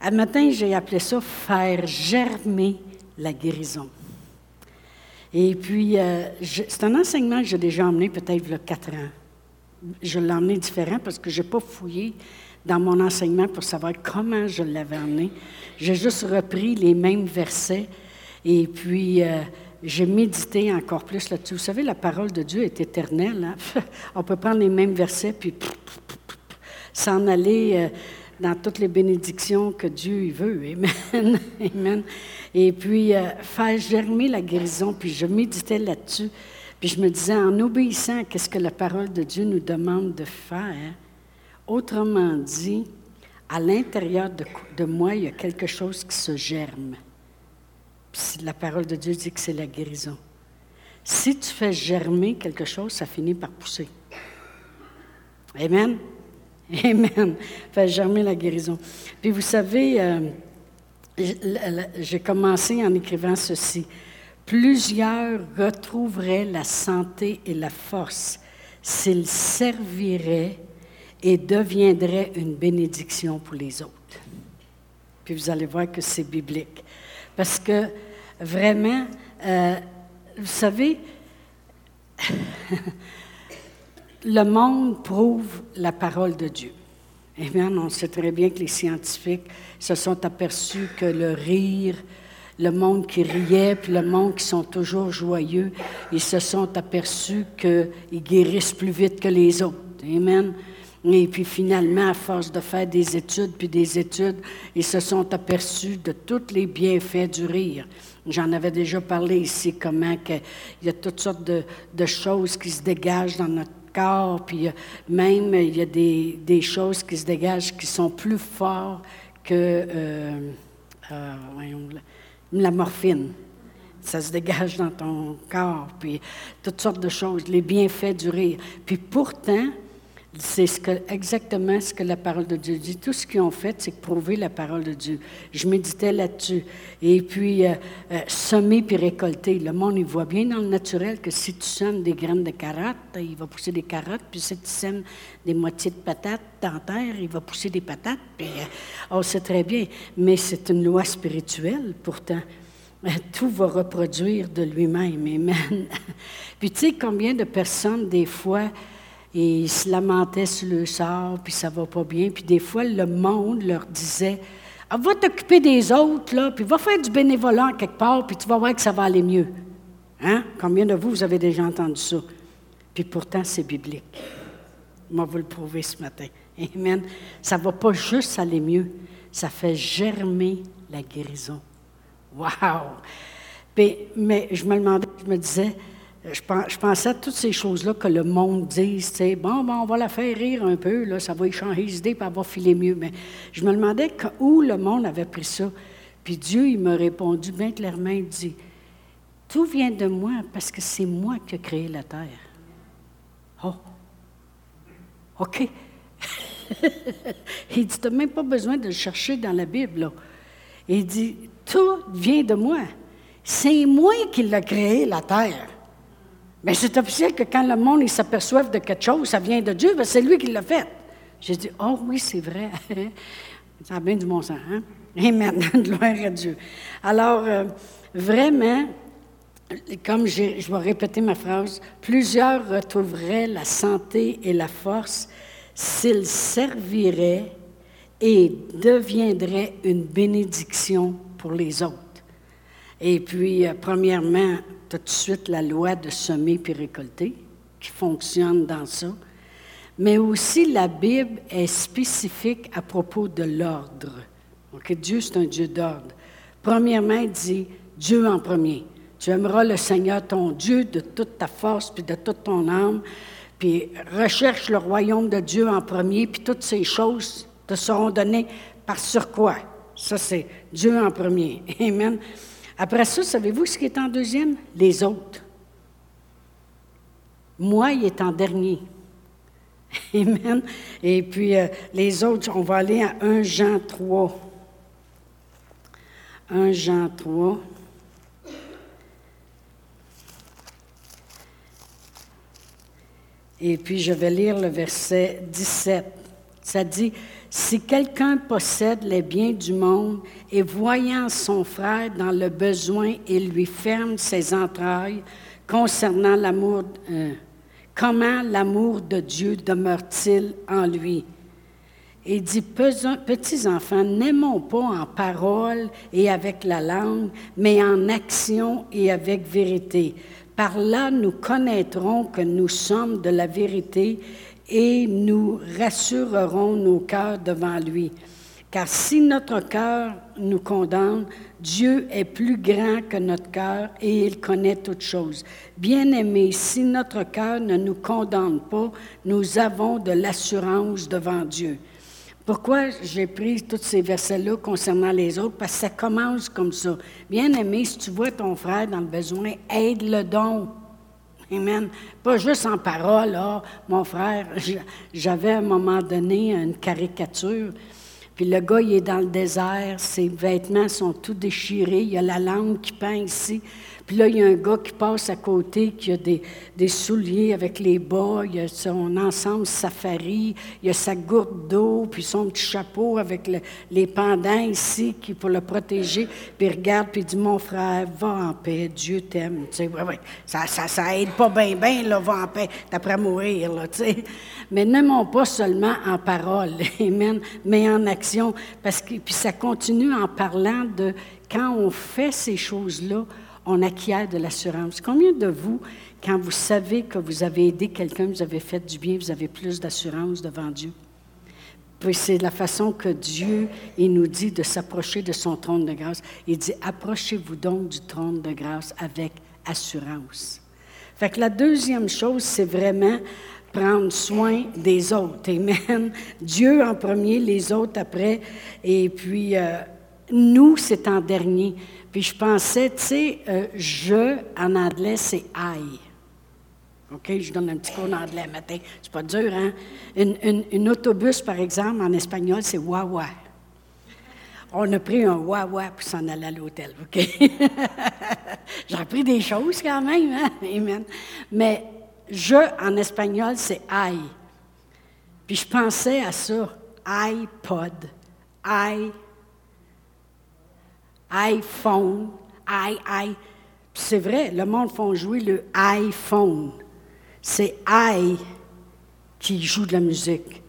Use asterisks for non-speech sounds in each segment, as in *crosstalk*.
Un matin, j'ai appelé ça faire germer la guérison. Et puis, euh, c'est un enseignement que j'ai déjà emmené peut-être il y a quatre ans. Je l'ai emmené différent parce que je n'ai pas fouillé dans mon enseignement pour savoir comment je l'avais emmené. J'ai juste repris les mêmes versets et puis euh, j'ai médité encore plus là-dessus. Vous savez, la parole de Dieu est éternelle. Hein? *laughs* On peut prendre les mêmes versets puis s'en aller euh, dans toutes les bénédictions que Dieu veut. Amen. *laughs* Amen. Et puis, euh, faire germer la guérison, puis je méditais là-dessus. Puis je me disais, en obéissant à ce que la parole de Dieu nous demande de faire, autrement dit, à l'intérieur de, de, moi, il y a quelque chose qui se germe. Puis la parole de Dieu dit que c'est la guérison. Si tu fais germer quelque chose, ça finit par pousser. Amen. *laughs* Amen. Faire germer la guérison. Puis vous savez, euh, j'ai commencé en écrivant ceci. Plusieurs retrouveraient la santé et la force s'ils serviraient et deviendraient une bénédiction pour les autres. Puis vous allez voir que c'est biblique. Parce que vraiment, euh, vous savez, *laughs* le monde prouve la parole de Dieu. Eh bien, on sait très bien que les scientifiques se sont aperçus que le rire, le monde qui riait, puis le monde qui sont toujours joyeux, ils se sont aperçus qu'ils guérissent plus vite que les autres. Amen. Et puis finalement, à force de faire des études, puis des études, ils se sont aperçus de tous les bienfaits du rire. J'en avais déjà parlé ici, comment il y a toutes sortes de, de choses qui se dégagent dans notre corps, puis même il y a des, des, choses qui se dégagent qui sont plus fortes que euh, euh, la morphine. Ça se dégage dans ton corps, puis toutes sortes de choses, les bienfaits du rire. Puis pourtant, c'est exactement ce que la parole de Dieu dit. Tout ce qu'ils ont fait, c'est prouver la parole de Dieu. Je méditais là-dessus. Et puis, euh, euh, semer puis récolter. Le monde, il voit bien dans le naturel que si tu sèmes des graines de carottes, il va pousser des carottes. Puis si tu sèmes des moitiés de patates dans terre, il va pousser des patates. Puis, euh, on sait très bien. Mais c'est une loi spirituelle, pourtant. *laughs* Tout va reproduire de lui-même. Amen. *laughs* puis, tu sais, combien de personnes, des fois, et ils se lamentaient sur le sort, puis ça va pas bien. Puis des fois, le monde leur disait ah, Va t'occuper des autres, là, puis va faire du bénévolat quelque part, puis tu vas voir que ça va aller mieux. Hein? Combien de vous, vous avez déjà entendu ça? Puis pourtant, c'est biblique. Moi, vous le prouver ce matin. Amen. Ça ne va pas juste aller mieux, ça fait germer la guérison. Wow! mais je me demandais, je me disais, je, pensais à toutes ces choses-là que le monde dit, bon, on va la faire rire un peu, là, ça va y changer d'idée, puis elle va filer mieux. Mais je me demandais où le monde avait pris ça. Puis Dieu, il m'a répondu bien clairement, il dit, tout vient de moi parce que c'est moi qui ai créé la terre. Oh, OK. *laughs* il dit, tu n'as même pas besoin de le chercher dans la Bible. Il dit, tout vient de moi. C'est moi qui l'ai créé, la terre. Mais c'est officiel que quand le monde s'aperçoive de quelque chose, ça vient de Dieu, ben, c'est lui qui l'a fait. J'ai dit, oh oui, c'est vrai. *laughs* ça a bien du bon sens, hein? Amen. *laughs* Gloire à Dieu. Alors, euh, vraiment, comme je vais répéter ma phrase, plusieurs retrouveraient la santé et la force s'ils serviraient et deviendraient une bénédiction pour les autres. Et puis, euh, premièrement, tout de suite la loi de semer puis récolter qui fonctionne dans ça. Mais aussi, la Bible est spécifique à propos de l'ordre. Ok, Dieu, c'est un Dieu d'ordre. Premièrement, il dit Dieu en premier. Tu aimeras le Seigneur ton Dieu de toute ta force puis de toute ton âme. Puis recherche le royaume de Dieu en premier, puis toutes ces choses te seront données par sur quoi? Ça, c'est Dieu en premier. *laughs* Amen. Après ça, savez-vous ce qui est en deuxième? Les autres. Moi, il est en dernier. *laughs* Amen. Et puis, euh, les autres, on va aller à 1 Jean 3. 1 Jean 3. Et puis, je vais lire le verset 17. Ça dit, Si quelqu'un possède les biens du monde et voyant son frère dans le besoin, il lui ferme ses entrailles concernant l'amour, euh, comment l'amour de Dieu demeure-t-il en lui? Il dit, petits enfants, n'aimons pas en parole et avec la langue, mais en action et avec vérité. Par là, nous connaîtrons que nous sommes de la vérité et nous rassurerons nos cœurs devant lui. Car si notre cœur nous condamne, Dieu est plus grand que notre cœur et il connaît toutes choses. Bien-aimés, si notre cœur ne nous condamne pas, nous avons de l'assurance devant Dieu. Pourquoi j'ai pris tous ces versets-là concernant les autres? Parce que ça commence comme ça. Bien-aimé, si tu vois ton frère dans le besoin, aide-le donc. Amen. Pas juste en parole, mon frère, j'avais à un moment donné une caricature, puis le gars, il est dans le désert, ses vêtements sont tout déchirés, il y a la langue qui peint ici, puis là, il y a un gars qui passe à côté, qui a des, des souliers avec les bas, il a son ensemble safari, il a sa gourde d'eau, puis son petit chapeau avec les pendants ici qui, pour le protéger. Puis il regarde, puis il dit Mon frère, va en paix, Dieu t'aime. Tu sais, ouais, ouais. Ça, ça, ça, aide pas bien, bien, là, va en paix, d'après mourir, là, tu sais. Mais n'aimons pas seulement en parole, *laughs* amen, mais en action. Parce que, puis ça continue en parlant de quand on fait ces choses-là, on acquiert de l'assurance. Combien de vous, quand vous savez que vous avez aidé quelqu'un, vous avez fait du bien, vous avez plus d'assurance devant Dieu? Puis c'est la façon que Dieu, il nous dit de s'approcher de son trône de grâce. Il dit, approchez-vous donc du trône de grâce avec assurance. Fait que la deuxième chose, c'est vraiment prendre soin des autres. Amen. Dieu en premier, les autres après. Et puis, euh, nous, c'est en dernier. Puis je pensais, tu sais, euh, je en anglais, c'est I. OK, je donne un petit cours d'anglais matin. C'est pas dur, hein? Une, autobus, par exemple, en espagnol, c'est wawa. On a pris un wawa pour s'en aller à l'hôtel, OK? *laughs* J'ai appris des choses quand même, hein? Amen. Mais je en espagnol, c'est I. Puis je pensais à ça. iPod. I iPhone, i, i. C'est vrai, le monde font jouer le iPhone. C'est I qui joue de la musique.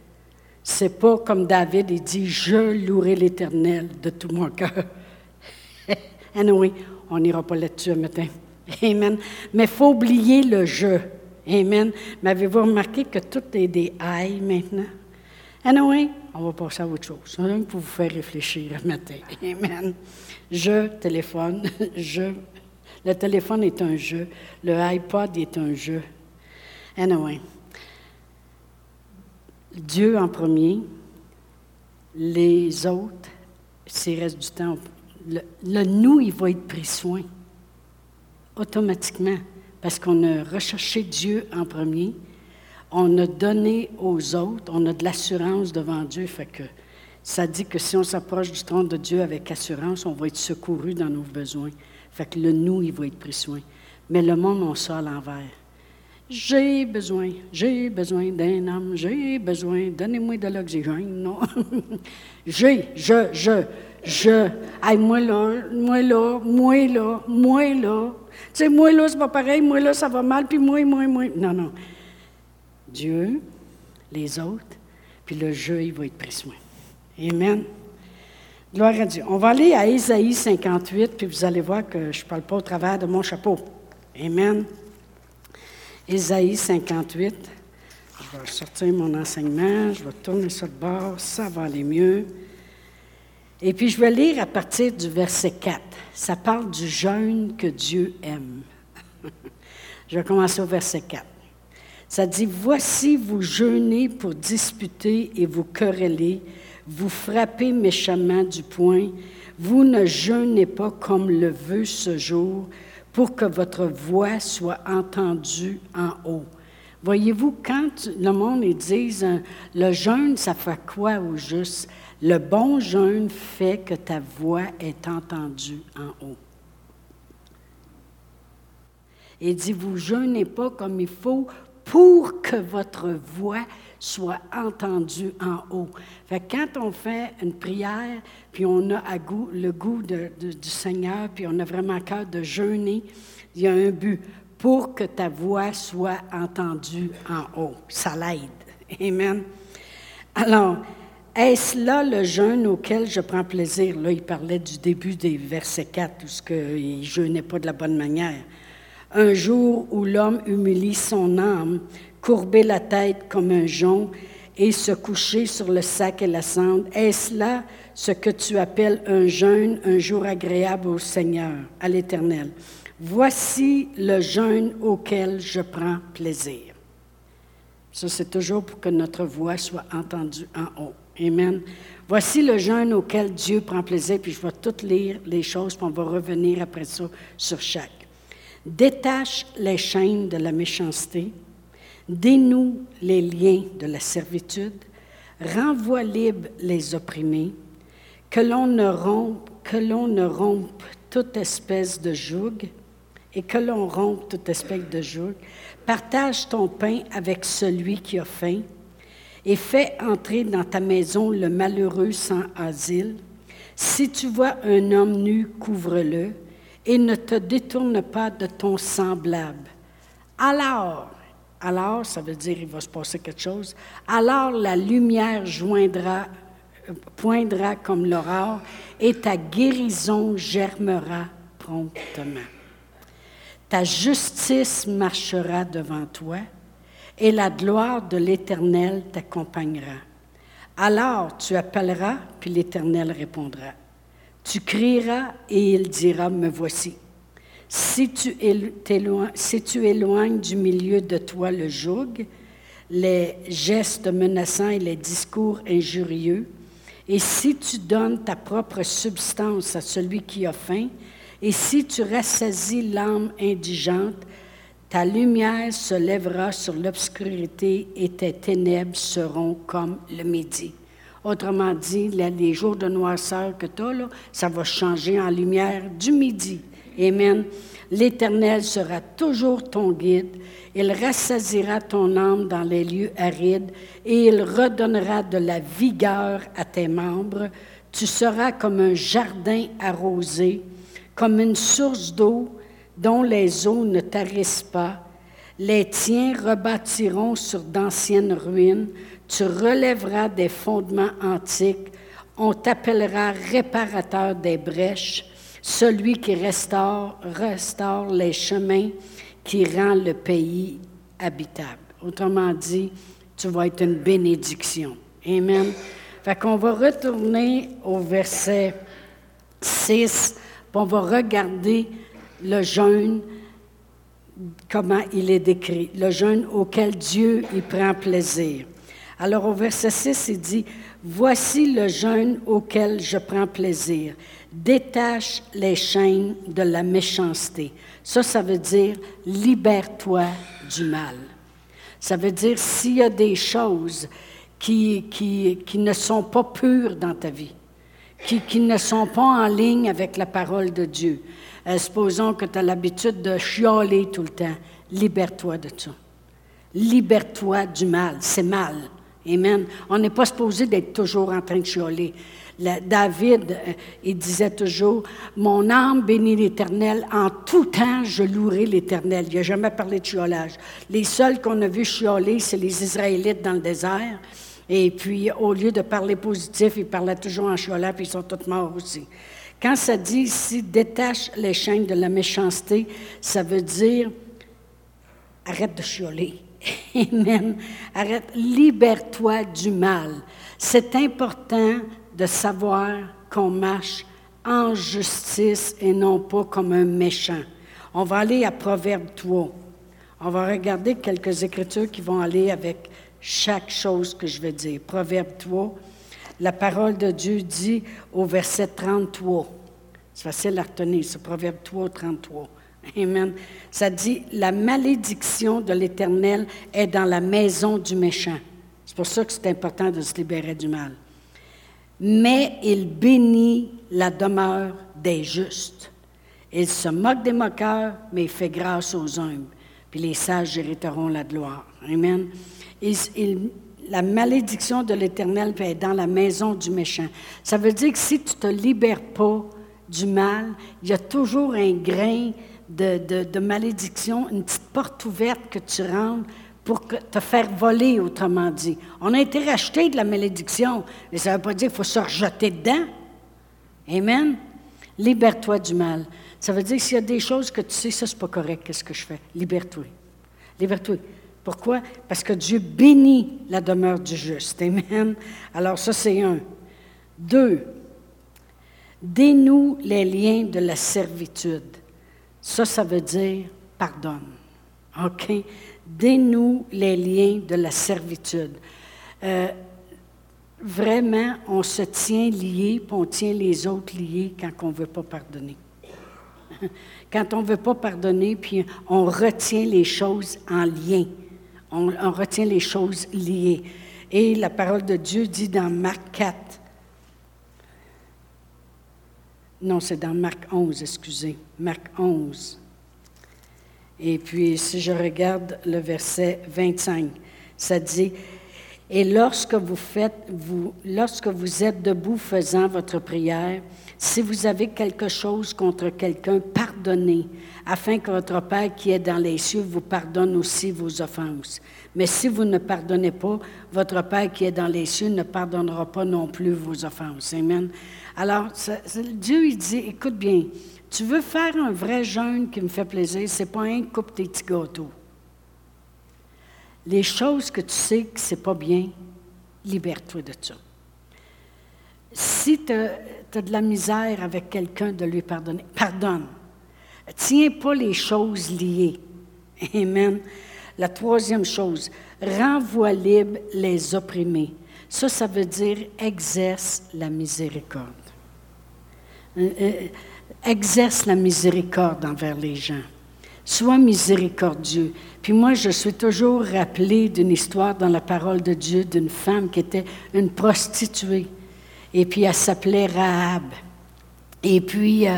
C'est pas comme David, il dit Je louerai l'Éternel de tout mon cœur. *laughs* anyway, on n'ira pas là-dessus matin. Amen. Mais il faut oublier le je. Amen. Mais avez-vous remarqué que tout est des I maintenant? Anyway, on va passer à autre chose. Un pour vous faire réfléchir un matin. Amen. Je téléphone, *laughs* je. Le téléphone est un jeu. Le iPod est un jeu. Anyway. Dieu en premier, les autres, s'il reste du temps, le, nous, il va être pris soin automatiquement parce qu'on a recherché Dieu en premier, on a donné aux autres, on a de l'assurance devant Dieu, fait que ça dit que si on s'approche du trône de Dieu avec assurance, on va être secouru dans nos besoins. Fait que le nous, il va être pris soin. Mais le monde, on ça à l'envers. J'ai besoin, j'ai besoin d'un homme, j'ai besoin, donnez-moi de l'oxygène, non? *laughs* j'ai, je, je, je, hey, moi là, moi là, moi là, moi là. Tu sais, moi là, c'est pas pareil, moi là, ça va mal, puis moi, moi, moi. Non, non. Dieu, les autres, puis le jeu, il va être pris soin. Amen. Gloire à Dieu. On va aller à Ésaïe 58, puis vous allez voir que je ne parle pas au travers de mon chapeau. Amen. Ésaïe 58. Je vais sortir mon enseignement, je vais tourner sur le bord, ça va aller mieux. Et puis je vais lire à partir du verset 4. Ça parle du jeûne que Dieu aime. *laughs* je vais commencer au verset 4. Ça dit, Voici vous jeûnez pour disputer et vous quereller, vous frappez méchamment du poing, vous ne jeûnez pas comme le veut ce jour, pour que votre voix soit entendue en haut. Voyez-vous, quand le monde dit hein, le jeûne, ça fait quoi au juste? Le bon jeûne fait que ta voix est entendue en haut. Il dit, vous jeûnez pas comme il faut pour que votre voix soit entendue en haut. Fait quand on fait une prière, puis on a le goût du Seigneur, puis on a vraiment cœur de jeûner, il y a un but pour que ta voix soit entendue en haut. Ça l'aide. Amen. Alors, est-ce là le jeûne auquel je prends plaisir? Là, il parlait du début des versets 4, où ce il ne jeûnait pas de la bonne manière. Un jour où l'homme humilie son âme, courber la tête comme un jonc et se coucher sur le sac et la cendre, est-ce là ce que tu appelles un jeûne, un jour agréable au Seigneur, à l'Éternel? Voici le jeûne auquel je prends plaisir. Ça, c'est toujours pour que notre voix soit entendue en haut. Amen. Voici le jeûne auquel Dieu prend plaisir, puis je vais tout lire les choses, puis on va revenir après ça sur chaque. Détache les chaînes de la méchanceté, dénoue les liens de la servitude, renvoie libre les opprimés, que l'on ne rompe, que l'on ne rompe toute espèce de joug, et que l'on rompe toute espèce de joug. Partage ton pain avec celui qui a faim et fais entrer dans ta maison le malheureux sans asile. Si tu vois un homme nu, couvre-le et ne te détourne pas de ton semblable. Alors, alors, ça veut dire il va se passer quelque chose, alors la lumière joindra, poindra comme l'aurore et ta guérison germera promptement. Ta justice marchera devant toi et la gloire de l'Éternel t'accompagnera. Alors tu appelleras, puis l'Éternel répondra. Tu crieras et il dira, me voici. Si tu, éloignes du milieu de toi le joug, les gestes menaçants et les discours injurieux, et si tu donnes ta propre substance à celui qui a faim, et si tu rassasies l'âme indigente, ta lumière se lèvera sur l'obscurité et tes ténèbres seront comme le midi. Autrement dit, les jours de noirceur que tu as, là, ça va changer en lumière du midi. Amen. L'Éternel sera toujours ton guide. Il rassasira ton âme dans les lieux arides et il redonnera de la vigueur à tes membres. Tu seras comme un jardin arrosé comme une source d'eau dont les eaux ne tarissent pas. Les tiens rebâtiront sur d'anciennes ruines. Tu relèveras des fondements antiques. On t'appellera réparateur des brèches, celui qui restaure, restaure les chemins, qui rend le pays habitable. Autrement dit, tu vas être une bénédiction. Amen. Fait qu'on va retourner au verset 6 on va regarder le jeûne, comment il est décrit, le jeûne auquel Dieu y prend plaisir. Alors au verset 6, il dit, Voici le jeûne auquel je prends plaisir. Détache les chaînes de la méchanceté. Ça, ça veut dire libère-toi du mal. Ça veut dire s'il y a des choses qui, qui, qui ne sont pas pures dans ta vie, qui, ne sont pas en ligne avec la parole de Dieu. Euh, supposons que tu as l'habitude de chialer tout le temps. Libère-toi de ça. Libère-toi du mal. C'est mal. Amen. On n'est pas supposé d'être toujours en train de chialer. David, euh, il disait toujours, Mon âme bénit l'Éternel, en tout temps je louerai l'Éternel. Il n'a jamais parlé de chiolage. Les seuls qu'on a vu chioler, c'est les Israélites dans le désert. Et puis, au lieu de parler positif, ils parlaient toujours en chocolat, puis ils sont tous morts aussi. Quand ça dit ici, détache les chaînes de la méchanceté, ça veut dire arrête de chioler. *laughs* Amen. Arrête, libère-toi du mal. C'est important de savoir qu'on marche en justice et non pas comme un méchant. On va aller à Proverbe 3. On va regarder quelques écritures qui vont aller avec chaque chose que je vais dire. Proverbe 3, la parole de Dieu dit au verset 33. C'est facile à retenir, c'est Proverbe 3, 33. Amen. Ça dit, la malédiction de l'Éternel est dans la maison du méchant. C'est pour ça que c'est important de se libérer du mal. Mais il bénit la demeure des justes. Il se moque des moqueurs, mais il fait grâce aux humbles. puis les sages hériteront la gloire. Amen. La malédiction de l'Éternel être dans la maison du méchant. Ça veut dire que si tu ne te libères pas du mal, il y a toujours un grain de, de, malédiction, une petite porte ouverte que tu rentres pour te faire voler, autrement dit. On a été racheté de la malédiction, mais ça ne veut pas dire qu'il faut se rejeter dedans. Amen. Libère-toi du mal. Ça veut dire s'il y a des choses que tu sais, ça, c'est pas correct, qu'est-ce que je fais? Libère-toi. Libère-toi. Pourquoi? Parce que Dieu bénit la demeure du juste. Amen. Alors, ça, c'est un. Deux, dénoue les liens de la servitude. Ça, ça veut dire pardonne. OK? Dénoue les liens de la servitude. Euh, vraiment, on se tient liés, puis on tient les autres liés quand on ne veut pas pardonner. *laughs* Quand on ne veut pas pardonner, puis on retient les choses en lien. On, on, retient les choses liées. Et la parole de Dieu dit dans Marc 4, non, c'est dans Marc 11, excusez, Marc 11. Et puis, si je regarde le verset 25, ça dit, et lorsque vous faites, vous, lorsque vous êtes debout faisant votre prière, si vous avez quelque chose contre quelqu'un, pardonnez, afin que votre Père qui est dans les cieux vous pardonne aussi vos offenses. Mais si vous ne pardonnez pas, votre Père qui est dans les cieux ne pardonnera pas non plus vos offenses. Amen. Alors, Dieu, il dit, écoute bien, tu veux faire un vrai jeûne qui me fait plaisir, c'est pas un coupe tes petits gâteaux les choses que tu sais que c'est pas bien, libère-toi de ça. Si tu as, de la misère avec quelqu'un de lui pardonner, pardonne. Tiens pas les choses liées. Amen. La troisième chose, renvoie libre les opprimés. Ça, ça veut dire exerce la miséricorde. Euh, euh, exerce la miséricorde envers les gens. Sois miséricordieux. Puis moi, je suis toujours rappelée d'une histoire dans la parole de Dieu d'une femme qui était une prostituée. Et puis elle s'appelait Rahab. Et puis euh,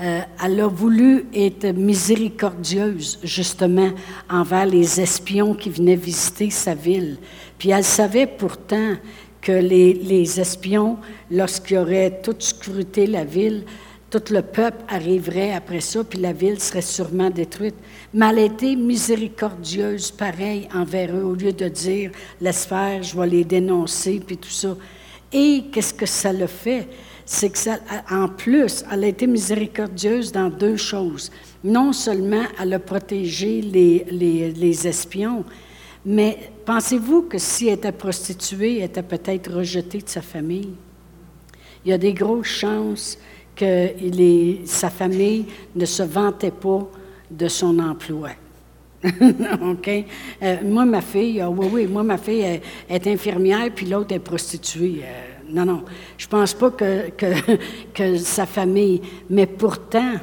euh, elle a voulu être miséricordieuse justement envers les espions qui venaient visiter sa ville. Puis elle savait pourtant que les, les espions, lorsqu'ils auraient tout scruté la ville, tout le peuple arriverait après ça, puis la ville serait sûrement détruite. Mais elle a été miséricordieuse, pareil, envers eux, au lieu de dire, laisse faire, je vais les dénoncer, puis tout ça. Et qu'est-ce que ça le fait? C'est que ça, en plus, elle a été miséricordieuse dans deux choses. Non seulement elle a protégé les, les, les espions, mais pensez-vous que si elle était prostituée, elle était peut-être rejetée de sa famille? Il y a des grosses chances que sa famille ne se vantait pas de son emploi. *laughs* OK? Euh, moi, ma fille, ah oui, oui, moi, ma fille est infirmière, puis l'autre est prostituée. Euh, non, non. Je pense pas que, que, *laughs* sa famille. Mais pourtant,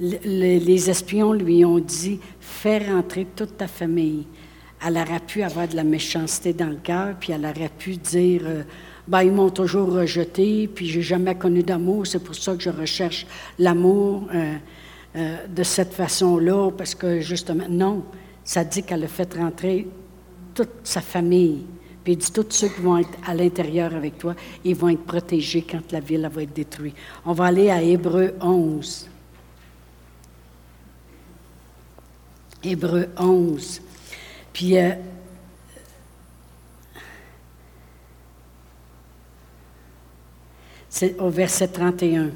les espions lui ont dit fais rentrer toute ta famille. Elle aurait pu avoir de la méchanceté dans le cœur, puis elle aurait pu dire. Euh, ben, ils m'ont toujours rejeté, puis j'ai jamais connu d'amour. C'est pour ça que je recherche l'amour euh, euh, de cette façon-là, parce que justement, non, ça dit qu'elle a fait rentrer toute sa famille. Puis il dit, tous ceux qui vont être à l'intérieur avec toi, ils vont être protégés quand la ville va être détruite. On va aller à Hébreu 11. Hébreu 11. Puis euh, C'est au verset 31.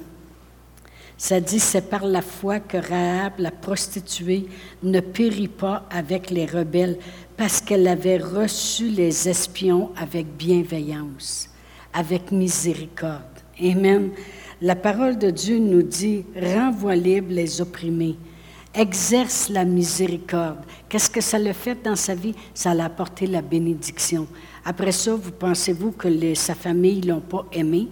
Ça dit, c'est par la foi que Rahab, la prostituée, ne périt pas avec les rebelles, parce qu'elle avait reçu les espions avec bienveillance, avec miséricorde. Amen. La parole de Dieu nous dit, renvoie libre les opprimés, exerce la miséricorde. Qu'est-ce que ça le fait dans sa vie? Ça l'a apporté la bénédiction. Après ça, vous pensez-vous que sa famille ne l'ont pas aimé?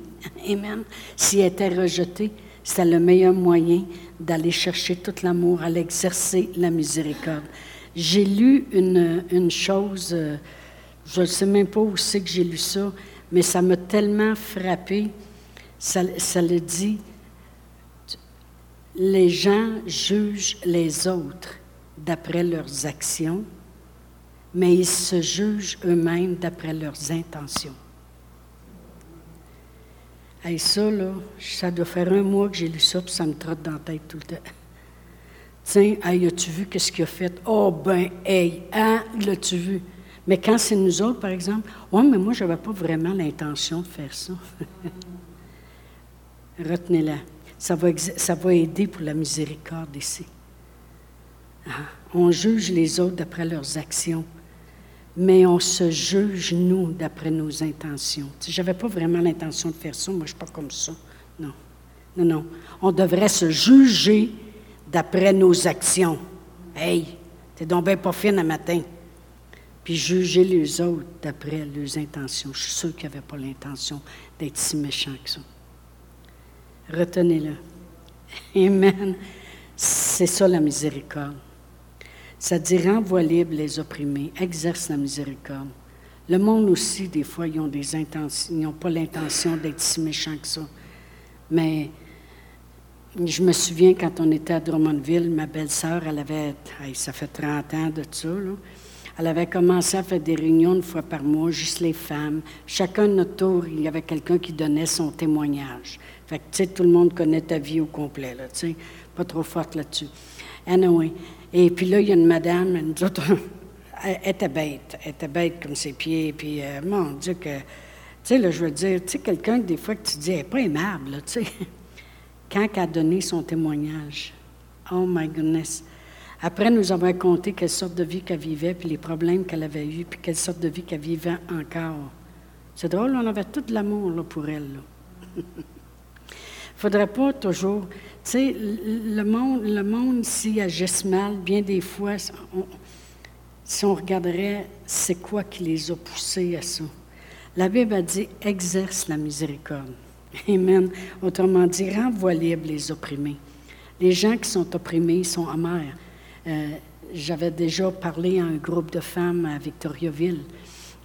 Amen. S'il était rejeté, c'était le meilleur moyen d'aller chercher tout l'amour, à l'exercer la miséricorde. J'ai lu une, chose, euh, je ne sais même pas où c'est que j'ai lu ça, mais ça m'a tellement frappé. Ça, ça le dit, les gens jugent les autres, d'après leurs actions, mais ils se jugent eux-mêmes d'après leurs intentions. Et ça, là, ça doit faire un mois que j'ai lu ça, puis ça me trotte dans la tête tout le temps. Tiens, hey, as-tu vu qu'est-ce qu'il a fait? Oh, ben, hey, hein, l'as-tu vu? Mais quand c'est nous autres, par exemple, oui, mais moi, je n'avais pas vraiment l'intention de faire ça. *laughs* Retenez-la. Ça va, ça va aider pour la miséricorde ici. Ah, on juge les autres d'après leurs actions, mais on se juge, nous, d'après nos intentions. Je n'avais pas vraiment l'intention de faire ça, moi, je ne suis pas comme ça. Non. Non, non. On devrait se juger d'après nos actions. Hey, t'es donc bien pas fine un matin puis juger les autres d'après leurs intentions. Je suis sûr qu'ils n'avaient pas l'intention d'être si méchants que ça. Retenez-le. Amen. C'est ça la miséricorde. Ça dit renvoie libre les opprimés, exerce la miséricorde. Le monde aussi, des fois, ils ont des intentions, ils n'ont pas l'intention d'être si méchants que ça. Mais je me souviens quand on était à Drummondville, ma belle-sœur, elle avait, ça fait 30 ans de ça, elle avait commencé à faire des réunions une fois par mois, juste les femmes. Chacun de notre tour, il y avait quelqu'un qui donnait son témoignage. Fait que, tu sais, tout le monde connaît ta vie au complet, tu sais. Pas trop forte là-dessus. Anyway. Et puis là, il y a une madame, nous autres, *laughs* elle était bête. Elle était bête comme ses pieds. Puis, euh, mon Dieu, que. Tu sais, là, je veux dire, tu sais, quelqu'un, des fois, que tu dis, elle n'est pas aimable, là, tu sais. *laughs* Quand elle a donné son témoignage, oh my goodness. Après nous avons conté quelle sorte de vie qu'elle vivait, puis les problèmes qu'elle avait eus, puis quelle sorte de vie qu'elle vivait encore. C'est drôle, on avait tout l'amour pour elle. *laughs* Il ne faudrait pas toujours. Tu sais, le monde, le monde agisse mal, bien des fois, si on regarderait c'est quoi qui les a poussés à ça? La Bible a dit exerce la miséricorde. *laughs* Amen. Autrement dit, renvoie libre les opprimés. Les gens qui sont opprimés sont amers. Euh, j'avais déjà parlé à un groupe de femmes à Victoriaville.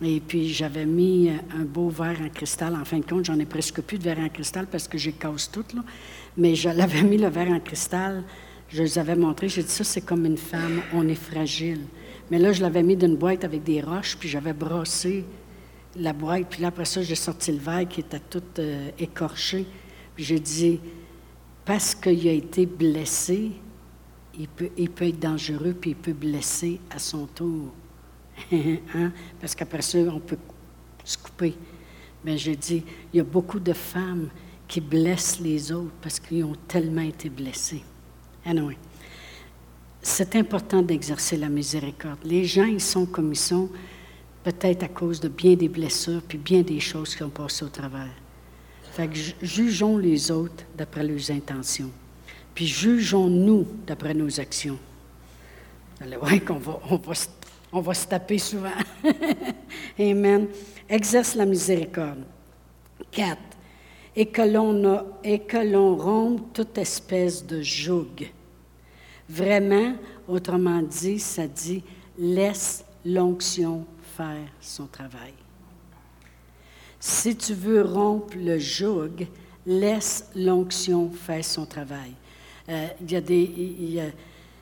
Et puis, j'avais mis un beau verre en cristal. En fin de compte, j'en ai presque plus de verre en cristal parce que j'ai casse tout, là. Mais je l'avais *laughs* mis le verre en cristal. Je les avais montré. J'ai dit, ça, c'est comme une femme. On est fragile. Mais là, je l'avais mis dans une boîte avec des roches, puis j'avais brossé la boîte. Puis là, après ça, j'ai sorti le verre qui était tout euh, écorché. Puis j'ai dit, parce qu'il a été blessé, il peut, il peut être dangereux puis il peut blesser à son tour. *laughs* hein? Parce qu'après ça, on peut se couper. Mais je dis, il y a beaucoup de femmes qui blessent les autres parce qu'ils ont tellement été blessés. Anyway, c'est important d'exercer la miséricorde. Les gens, ils sont comme ils sont, peut-être à cause de bien des blessures puis bien des choses qui ont passé au travers. Fait que jugeons les autres d'après leurs intentions. Puis jugeons-nous d'après nos actions. Oui, qu'on va, va, on va se taper souvent. *laughs* Amen. Exerce la miséricorde. Quatre. Et que l'on et que l'on rompe toute espèce de joug. Vraiment, autrement dit, ça dit laisse l'onction faire son travail. Si tu veux rompre le joug, laisse l'onction faire son travail. Euh, il, y a des,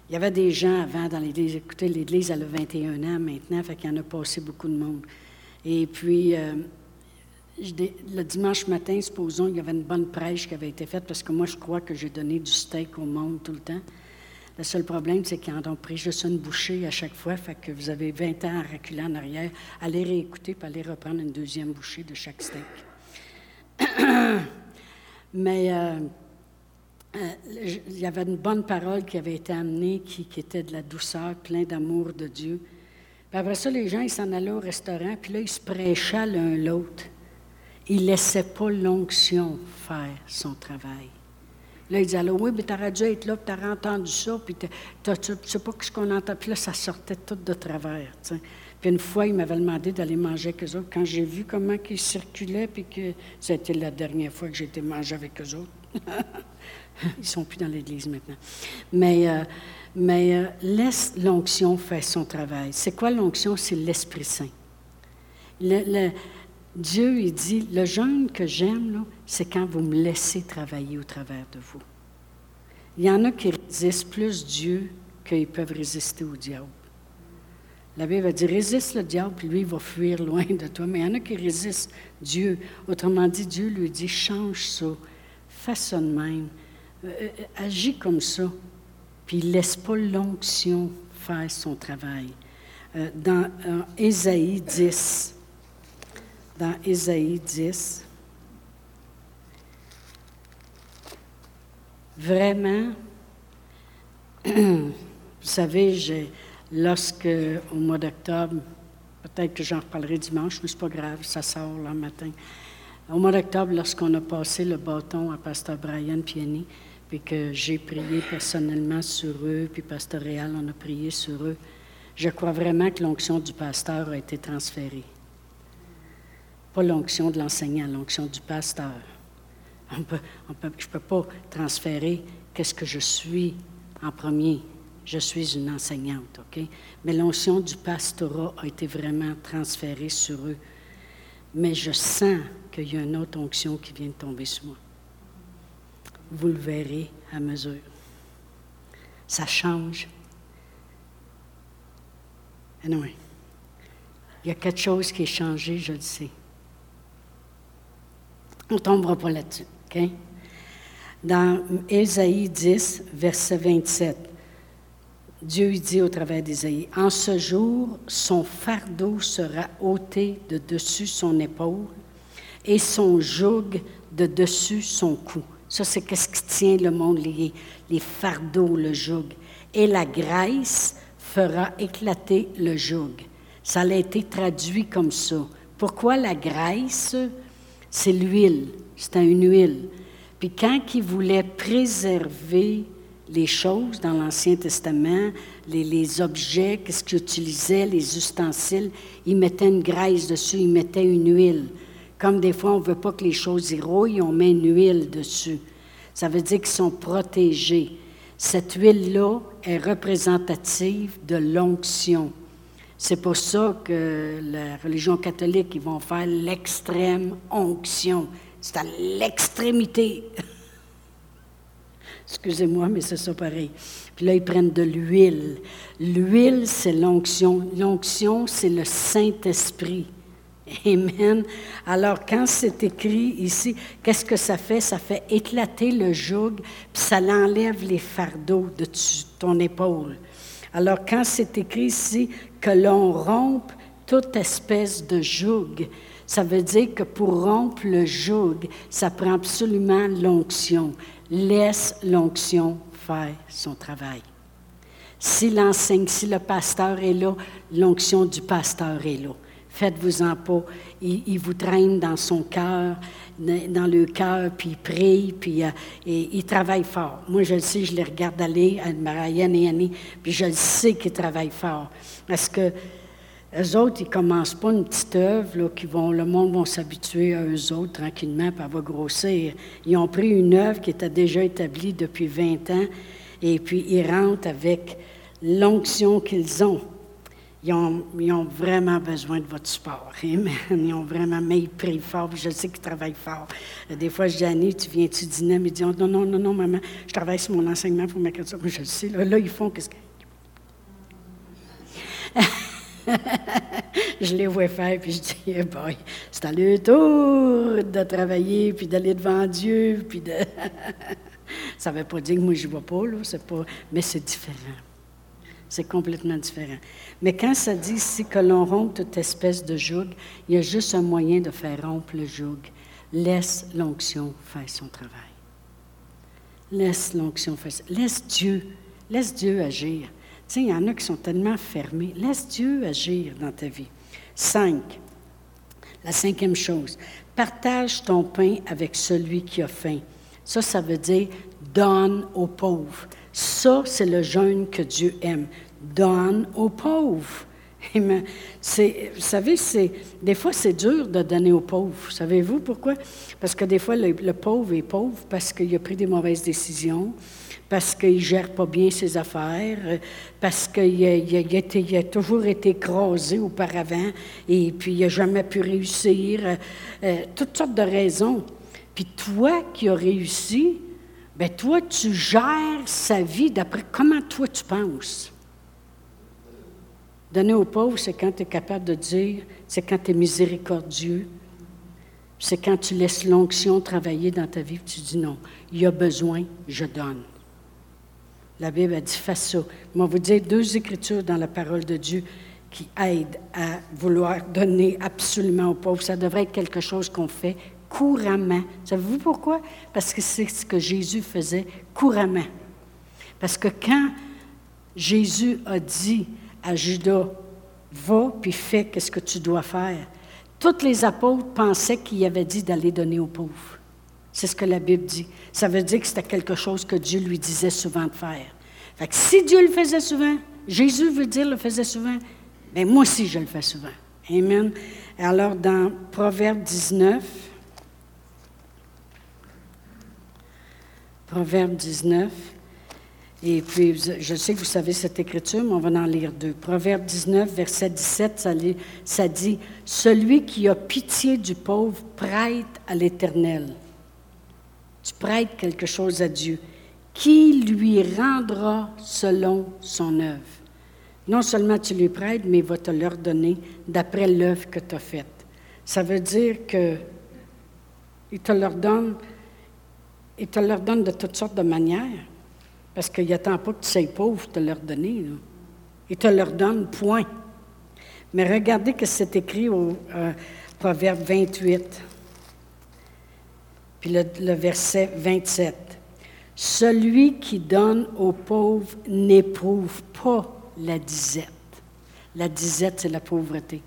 il, y avait des gens avant dans l'Église. Écoutez, l'Église, elle a 21 ans maintenant, fait qu'il y en a passé beaucoup de monde. Et puis, euh, le dimanche matin, supposons, il y avait une bonne prêche qui avait été faite, parce que moi, je crois que j'ai donné du steak au monde tout le temps. Le seul problème, c'est qu'ils ont pris juste une bouchée à chaque fois, fait que vous avez 20 ans à reculer en arrière. Allez réécouter, puis allez reprendre une deuxième bouchée de chaque steak. *coughs* Mais... Euh, il y avait une bonne parole qui avait été amenée, qui, était de la douceur, plein d'amour de Dieu. Puis après ça, les gens, ils s'en allaient au restaurant, puis là, ils se prêchaient l'un l'autre. Ils ne laissaient pas l'onction faire son travail. Là, ils disaient, oui, mais tu aurais dû être là, puis tu entendu ça, puis tu sais pas ce qu'on entend. Puis là, ça sortait tout de travers. Puis une fois, ils m'avaient demandé d'aller manger avec eux autres. Quand j'ai vu comment ils circulaient, puis que c'était la dernière fois que j'ai été manger avec eux autres. *laughs* Ils sont plus dans l'Église maintenant. Mais, euh, mais euh, laisse l'onction faire son travail. C'est quoi l'onction? C'est l'Esprit Saint. Dieu, il dit, le jeûne que j'aime, c'est quand vous me laissez travailler au travers de vous. Il y en a qui résistent plus Dieu qu'ils peuvent résister au diable. La Bible dire résiste le diable, puis lui, il va fuir loin de toi. Mais il y en a qui résistent Dieu. Autrement dit, Dieu lui dit change ça, façonne même, euh, euh, agis comme ça, puis laisse pas l'onction faire son travail. Euh, dans Ésaïe 10, dans Ésaïe 10, vraiment, *clears throat* vous savez, lorsque, au mois d'octobre, peut-être que j'en reparlerai dimanche, mais c'est pas grave, ça sort le matin. Au mois d'octobre, lorsqu'on a passé le bâton à Pasteur Brian Piani, puis que j'ai prié personnellement sur eux, puis Pasteur Réal, on a prié sur eux, je crois vraiment que l'onction du pasteur a été transférée. Pas l'onction de l'enseignant, l'onction du pasteur. Je ne peux pas transférer qu'est-ce que je suis en premier je suis une enseignante, OK? Mais l'onction du pastorat a été vraiment transférée sur eux. Mais je sens qu'il y a une autre onction qui vient de tomber sur moi. Vous le verrez à mesure. Ça change. Anyway, il y a quelque chose qui est changé, je le sais. On ne tombera pas là-dessus, OK? Dans Ésaïe 10, verset 27, Dieu dit au travers d'Ésaïe, En ce jour, son fardeau sera ôté de dessus son épaule et son joug de dessus son cou. Ça, c'est qu'est-ce qui tient le monde lié, les fardeaux, le joug. Et la graisse fera éclater le joug. Ça a été traduit comme ça. Pourquoi la graisse? C'est l'huile, c'est une huile. Puis quand il voulait préserver les choses dans l'Ancien Testament, les, objets, qu'est-ce qu'ils utilisaient, les ustensiles, ils mettaient une graisse dessus, ils mettaient une huile. Comme des fois, on ne veut pas que les choses y rouillent, on met une huile dessus. Ça veut dire qu'ils sont protégés. Cette huile-là est représentative de l'onction. C'est pour ça que la religion catholique, ils vont faire l'extrême onction. C'est à l'extrémité. *laughs* Excusez-moi, mais c'est ça pareil. Puis là, ils prennent de l'huile. L'huile, c'est l'onction. L'onction, c'est le Saint-Esprit. Amen. Alors, quand c'est écrit ici, qu'est-ce que ça fait? Ça fait éclater le joug, puis ça l'enlève les fardeaux de ton épaule. Alors, quand c'est écrit ici que l'on rompe toute espèce de joug, ça veut dire que pour rompre le joug, ça prend absolument l'onction. Laisse l'onction faire son travail. Si l'enseigne, si le pasteur est là, l'onction du pasteur est là. Faites-vous-en pas. Il, vous traîne dans son cœur, dans le cœur, puis il prie, puis euh, il travaille fort. Moi, je le sais, je les regarde aller, Marianne et Annie, puis je le sais qu'ils travaillent fort. Parce que eux autres, ils ne commencent pas une petite œuvre, là, qui vont, le monde va s'habituer à eux autres tranquillement, puis elle va grossir. Ils ont pris une œuvre qui était déjà établie depuis 20 ans, et puis ils rentrent avec l'onction qu'ils ont. Ils ont, vraiment besoin de votre support. Ils ont vraiment, mais ils prient fort, je sais qu'ils travaillent fort. Des fois, je dis, tu viens-tu dîner? Ils disent, non, non, non, non, maman, je travaille sur mon enseignement pour ma ça. Je le sais, là, là ils font qu'est-ce que... *laughs* je les vois faire, puis je dis, boy, c'est à leur tour de travailler, puis d'aller devant Dieu, puis de... *laughs* ça ne veut pas dire que moi, je ne vois pas, là, c'est pas... mais c'est différent. C'est complètement différent. Mais quand ça dit ici que l'on rompt toute espèce de joug, il y a juste un moyen de faire rompre le joug. Laisse l'onction faire son travail. Laisse l'onction faire. Laisse Dieu, laisse Dieu agir sais, il y en a qui sont tellement fermés. Laisse Dieu agir dans ta vie. Cinq. La cinquième chose. Partage ton pain avec celui qui a faim. Ça, ça veut dire donne aux pauvres. Ça, c'est le jeûne que Dieu aime. Donne aux pauvres. vous savez, des fois, c'est dur de donner aux pauvres. Savez-vous pourquoi? Parce que des fois, le pauvre est pauvre parce qu'il a pris des mauvaises décisions, parce qu'il ne gère pas bien ses affaires, parce qu'il a, toujours été écrasé auparavant et puis il n'a jamais pu réussir, euh, toutes sortes de raisons. Puis toi qui as réussi, ben toi, tu gères sa vie d'après comment toi tu penses. Donner aux pauvres, c'est quand tu es capable de dire, c'est quand tu es miséricordieux, c'est quand tu laisses l'onction travailler dans ta vie, tu dis non, il y a besoin, je donne. La Bible a dit fais ça. Je vais vous dire deux écritures dans la parole de Dieu qui aident à vouloir donner absolument aux pauvres. Ça devrait être quelque chose qu'on fait couramment. Savez-vous pourquoi? Parce que c'est ce que Jésus faisait couramment. Parce que quand Jésus a dit à Judas, va puis fais ce que tu dois faire, tous les apôtres pensaient qu'il avait dit d'aller donner aux pauvres. C'est ce que la Bible dit. Ça veut dire que c'était quelque chose que Dieu lui disait souvent de faire. Fait que si Dieu le faisait souvent, Jésus veut dire le faisait souvent, mais moi aussi je le fais souvent. Amen. Alors dans Proverbe 19, Proverbe 19, et puis je sais que vous savez cette écriture, mais on va en lire deux. Proverbe 19, verset 17, ça, ça dit, Celui qui a pitié du pauvre prête à l'Éternel tu prêtes quelque chose à Dieu, qui lui rendra selon son œuvre? Non seulement tu lui prêtes, mais il va te leur donner d'après l'œuvre que tu as faite. Ça veut dire que il te leur donne, il te leur donne de toutes sortes de manières, parce qu'il n'attend pas que tu sois pauvre pour te leur donner. Il te leur donne, point. Mais regardez que c'est écrit au euh, Proverbe 28. Puis le, verset 27. Celui qui donne aux pauvres n'éprouve pas la disette. La disette, c'est la pauvreté.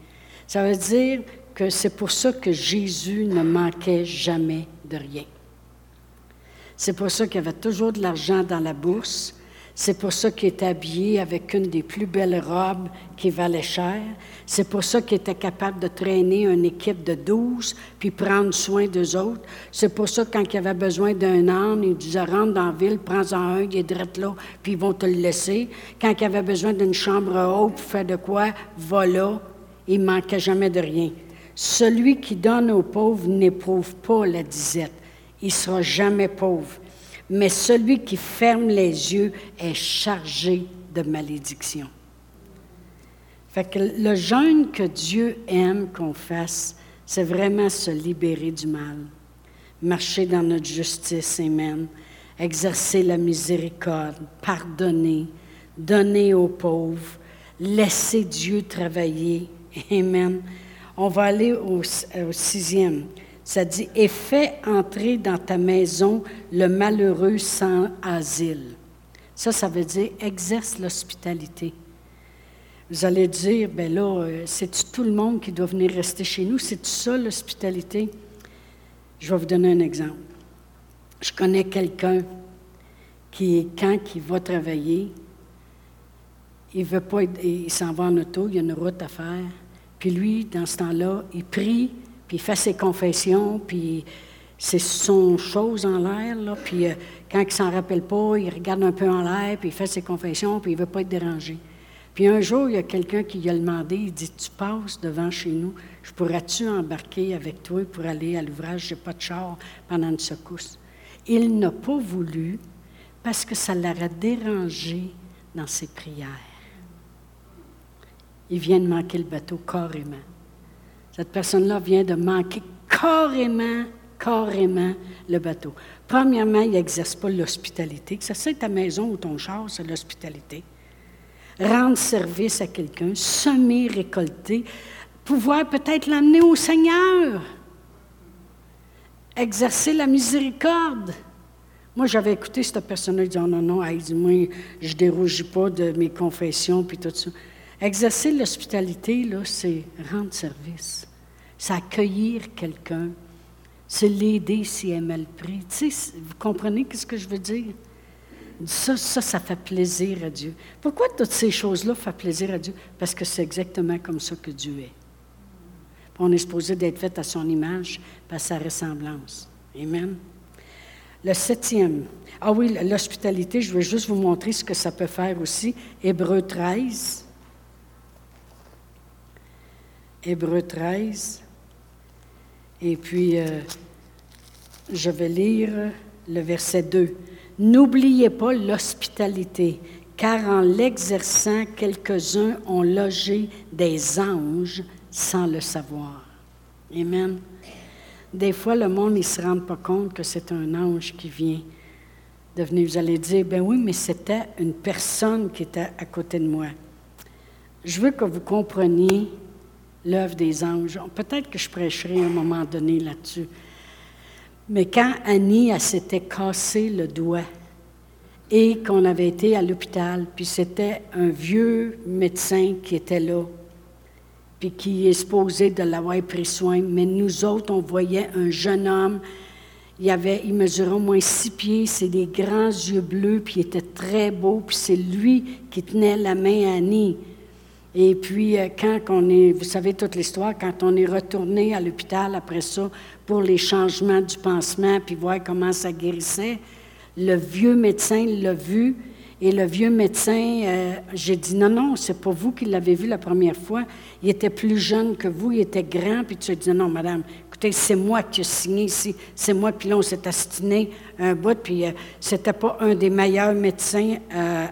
Ça veut dire que c'est pour ça que Jésus ne manquait jamais de rien. C'est pour ça qu'il avait toujours de l'argent dans la bourse. C'est pour ça qu'il était habillé avec une des plus belles robes qui valait cher. C'est pour ça qu'il était capable de traîner une équipe de douze, puis prendre soin d'eux autres. C'est pour ça, quand il avait besoin d'un âne, il disait Rentre dans la ville, prends-en un, il est direct là, puis ils vont te le laisser. Quand il avait besoin d'une chambre haute pour faire de quoi, va là. Il manquait jamais de rien. Celui qui donne aux pauvres n'éprouve pas la disette. Il ne sera jamais pauvre mais celui qui ferme les yeux est chargé de malédiction. Fait que le jeûne que Dieu aime qu'on fasse, c'est vraiment se libérer du mal, marcher dans notre justice, Amen, exercer la miséricorde, pardonner, donner aux pauvres, laisser Dieu travailler, *laughs* Amen. On va aller au, au sixième. Ça dit, et fais entrer dans ta maison le malheureux sans asile. Ça, ça veut dire exerce l'hospitalité. Vous allez dire, ben là, euh, c'est-tu tout le monde qui doit venir rester chez nous? C'est-tu ça l'hospitalité? Je vais vous donner un exemple. Je connais quelqu'un qui, quand il va travailler, il veut pas, il s'en va en auto, il y a une route à faire. Puis lui, dans ce temps-là, il prie puis il fait ses confessions, puis c'est son chose en l'air, là, puis euh, quand il s'en rappelle pas, il regarde un peu en l'air, puis il fait ses confessions, puis il veut pas être dérangé. Puis un jour, il y a quelqu'un qui lui a demandé, il dit, tu passes devant chez nous, je pourrais-tu embarquer avec toi pour aller à l'ouvrage, je n'ai pas de char pendant une secousse? Il n'a pas voulu parce que ça l'aurait dérangé dans ses prières. Il vient de manquer le bateau carrément. Cette personne-là vient de manquer carrément, carrément le bateau. Premièrement, il n'exerce pas l'hospitalité. Que ça c'est ta maison ou ton char, c'est l'hospitalité. Rendre service à quelqu'un, semer, récolter, pouvoir peut-être l'amener au Seigneur. Exercer la miséricorde. Moi, j'avais écouté cette personne-là dire Non, non, moi, je ne dérougis pas de mes confessions, puis tout ça. Exercer l'hospitalité, c'est rendre service. C'est accueillir quelqu'un. C'est l'aider si elle mal pris. Tu sais, vous comprenez ce que je veux dire? Ça, ça, ça fait plaisir à Dieu. Pourquoi toutes ces choses-là font plaisir à Dieu? Parce que c'est exactement comme ça que Dieu est. On est supposé d'être fait à son image, à sa ressemblance. Amen. Le septième. Ah oui, l'hospitalité, je veux juste vous montrer ce que ça peut faire aussi. Hébreu 13. Hébreu 13. Et puis, euh, je vais lire le verset 2. N'oubliez pas l'hospitalité, car en l'exerçant, quelques-uns ont logé des anges sans le savoir. Amen. Des fois, le monde ne se rend pas compte que c'est un ange qui vient de venir. Vous allez dire, ben oui, mais c'était une personne qui était à côté de moi. Je veux que vous compreniez l'œuvre des anges. Peut-être que je prêcherai un moment donné là-dessus. Mais quand Annie s'était cassé le doigt et qu'on avait été à l'hôpital, puis c'était un vieux médecin qui était là, puis qui est supposé de l'avoir pris soin, mais nous autres, on voyait un jeune homme, il, avait, il mesurait au moins six pieds, c'est des grands yeux bleus, puis il était très beau, puis c'est lui qui tenait la main à Annie. Et puis, euh, quand on est, vous savez toute l'histoire, quand on est retourné à l'hôpital après ça pour les changements du pansement, puis voir comment ça guérissait, le vieux médecin l'a vu. Et le vieux médecin, euh, j'ai dit non, non, c'est pas vous qui l'avez vu la première fois. Il était plus jeune que vous, il était grand. Puis tu as dit non, madame, c'est moi qui ai signé ici, c'est moi, puis là, on s'est astiné un bout, puis euh, c'était pas un des meilleurs médecins euh,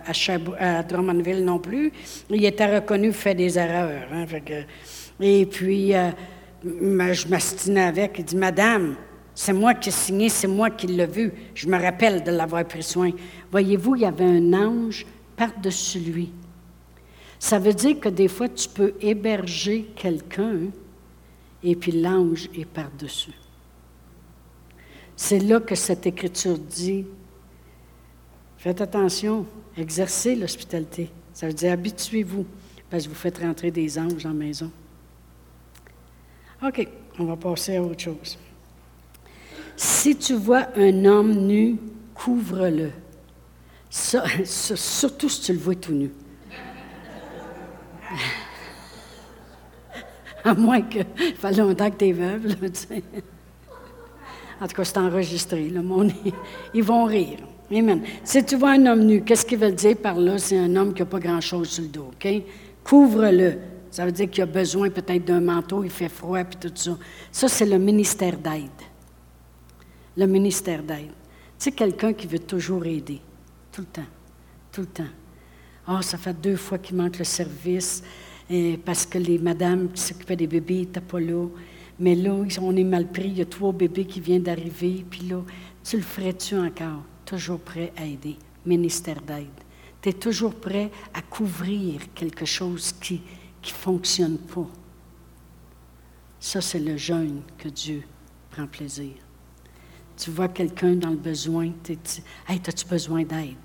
à, Drummondville non plus. Il était reconnu fait des erreurs. Hein, et puis, euh, je m'astinais avec, il dit, Madame, c'est moi qui ai signé, c'est moi qui l'ai vu. Je me rappelle de l'avoir pris soin. Voyez-vous, il y avait un ange par-dessus lui. Ça veut dire que des fois, tu peux héberger quelqu'un et puis l'ange est par-dessus. C'est là que cette écriture dit, faites attention, exercez l'hospitalité. Ça veut dire habituez-vous, parce que vous faites rentrer des anges en maison. OK, on va passer à autre chose. Si tu vois un homme nu, couvre-le. *laughs* surtout si tu le vois tout nu. *laughs* À moins que, fait longtemps que tu es veuve, là, En tout cas, c'est enregistré. *laughs* Ils vont rire. Amen. Si tu vois un homme nu, qu'est-ce qu'il veut dire par là? C'est un homme qui n'a pas grand-chose sur le dos, OK? Couvre-le. Ça veut dire qu'il a besoin peut-être d'un manteau, il fait froid, puis tout ça. Ça, c'est le ministère d'aide. Le ministère d'aide. Tu sais, quelqu'un qui veut toujours aider. Tout le temps. Tout le temps. Ah, oh, ça fait deux fois qu'il manque le service parce que les madames qui s'occupaient des bébés n'étaient pas là. Mais là, on est mal pris, il y a trois bébés qui viennent d'arriver, puis là, tu le ferais-tu encore? Toujours prêt à aider. Ministère d'aide. Tu es toujours prêt à couvrir quelque chose qui ne fonctionne pas. Ça, c'est le jeûne que Dieu prend plaisir. Tu vois quelqu'un dans le besoin, tu Hey, as-tu besoin d'aide?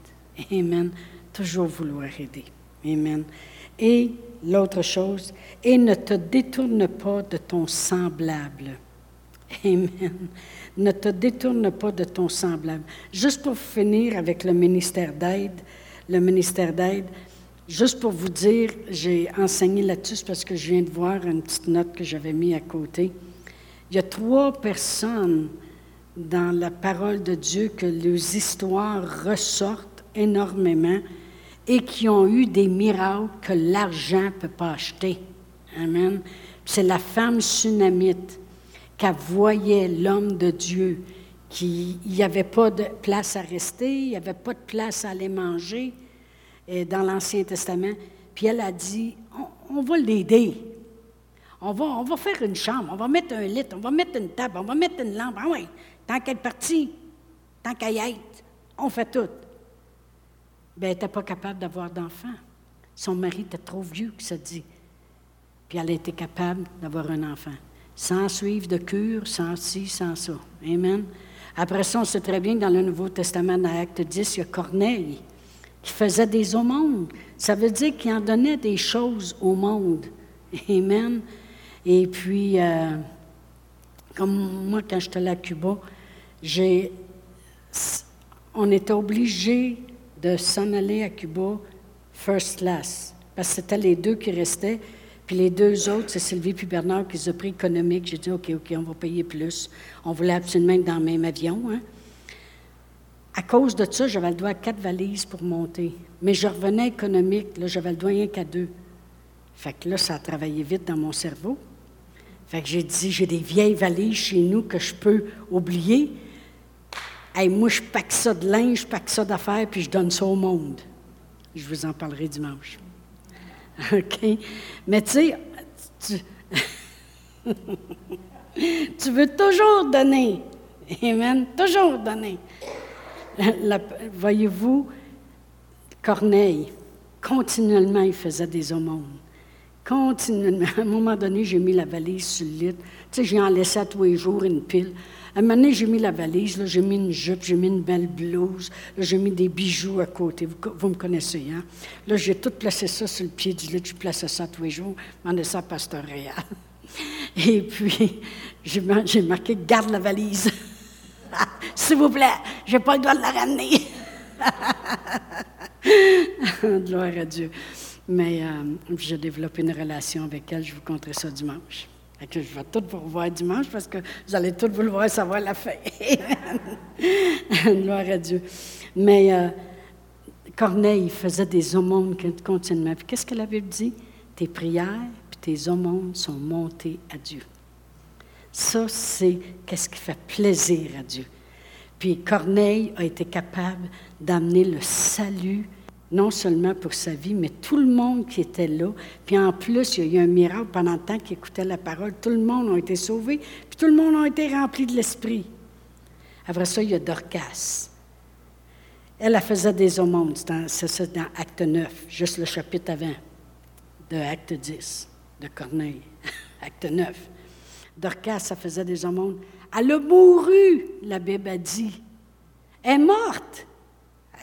Amen. Toujours vouloir aider. Amen. Et l'autre chose, et ne te détourne pas de ton semblable. Amen. Ne te détourne pas de ton semblable. Juste pour finir avec le ministère d'aide, le ministère d'aide, juste pour vous dire, j'ai enseigné là-dessus parce que je viens de voir une petite note que j'avais mise à côté. Il y a trois personnes dans la parole de Dieu que leurs histoires ressortent énormément et qui ont eu des miracles que l'argent ne peut pas acheter. Amen. C'est la femme sunamite qui voyait l'homme de Dieu, qu'il n'y avait pas de place à rester, il n'y avait pas de place à aller manger euh, dans l'Ancien Testament. Puis elle a dit, on, va l'aider. On va, on va faire une chambre, on va mettre un lit, on va mettre une table, on va mettre une lampe. Ah oui, tant qu'elle est partie, tant qu'elle y est, on fait tout bien, elle n'était pas capable d'avoir d'enfant. Son mari était trop vieux, que ça dit. Puis elle était capable d'avoir un enfant. Sans suivre de cure, sans ci, sans ça. Amen. Après ça, on sait très bien que dans le Nouveau Testament, dans Acte 10, il y a Corneille qui faisait des aumônes. Ça veut dire qu'il en donnait des choses au monde. Amen. Et puis, euh, comme moi, quand j'étais à Cuba, j'ai, on était obligé de s'en aller à Cuba first class, parce que c'était les deux qui restaient. Puis les deux autres, c'est Sylvie puis Bernard qui ont pris économique. J'ai dit, OK, OK, on va payer plus. On voulait absolument être dans le même avion. Hein. À cause de ça, j'avais le droit à quatre valises pour monter. Mais je revenais économique, là, j'avais le droit rien qu'à deux. Fait que là, ça a travaillé vite dans mon cerveau. Fait que j'ai dit, j'ai des vieilles valises chez nous que je peux oublier. Moi, je pack ça de linge, je pack ça d'affaires, puis je donne ça au monde. Je vous en parlerai dimanche. *laughs* OK? Mais tu sais, tu, *laughs* tu veux toujours donner. Amen. Toujours donner. Voyez-vous, Corneille, continuellement, il faisait des aumônes. Continuellement. À un moment donné, j'ai mis la valise sur le lit. Tu sais, j'ai en laissé à tous les jours une pile. À un moment donné, j'ai mis la valise, j'ai mis une jupe, j'ai mis une belle blouse, j'ai mis des bijoux à côté. Vous, me connaissez, hein? Là, j'ai tout placé ça sur le pied du lit, je plaçais ça tous les jours, m'en laissais à Pasteur Réal. *laughs* Et puis, j'ai marqué « Garde la valise *laughs* ». S'il vous plaît, je n'ai pas le droit de la ramener. *laughs* Gloire à Dieu. Mais euh, j'ai développé une relation avec elle, je vous conterai ça dimanche. Que je vais tout vous revoir dimanche parce que vous allez tous vouloir savoir la fin. *laughs* Gloire à Dieu. Mais euh, Corneille faisait des aumônes continuellement. Puis qu'est-ce que la Bible dit? Tes prières puis tes aumônes sont montées à Dieu. Ça, c'est qu'est-ce qui fait plaisir à Dieu. Puis Corneille a été capable d'amener le salut non seulement pour sa vie, mais tout le monde qui était là. Puis en plus, il y a eu un miracle pendant le temps qu'il écoutait la parole. Tout le monde a été sauvé, puis tout le monde a été rempli de l'Esprit. Après ça, il y a Dorcas. Elle, elle faisait des aumônes, c'est ça dans Acte 9, juste le chapitre avant de Acte 10, de Corneille. *laughs* Acte 9. Dorcas, elle faisait des aumônes. Elle a mouru, la Bible a dit. Elle est morte.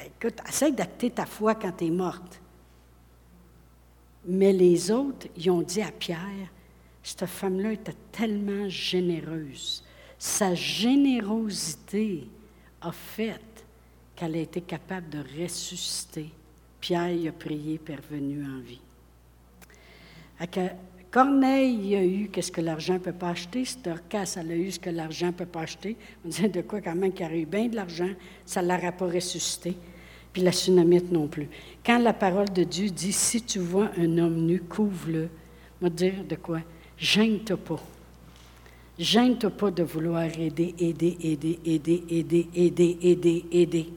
Écoute, essaye d'acter ta foi quand tu es morte. Mais les autres, ils ont dit à Pierre, cette femme-là était tellement généreuse. Sa générosité a fait qu'elle a été capable de ressusciter. Pierre a prié, pervenu en vie. Corneille a eu ce que l'argent ne peut pas acheter. Storcas, elle a eu ce que l'argent ne peut pas acheter. On disait de quoi quand même qu'il a eu bien de l'argent, ça ne l'aura pas ressuscité puis la tsunamite non plus. Quand la parole de Dieu dit si tu vois un homme nu, couvre-le, va dire de quoi? Gêne-toi pas. Gêne-toi pas de vouloir aider, aider, aider, aider, aider, aider, aider, aider.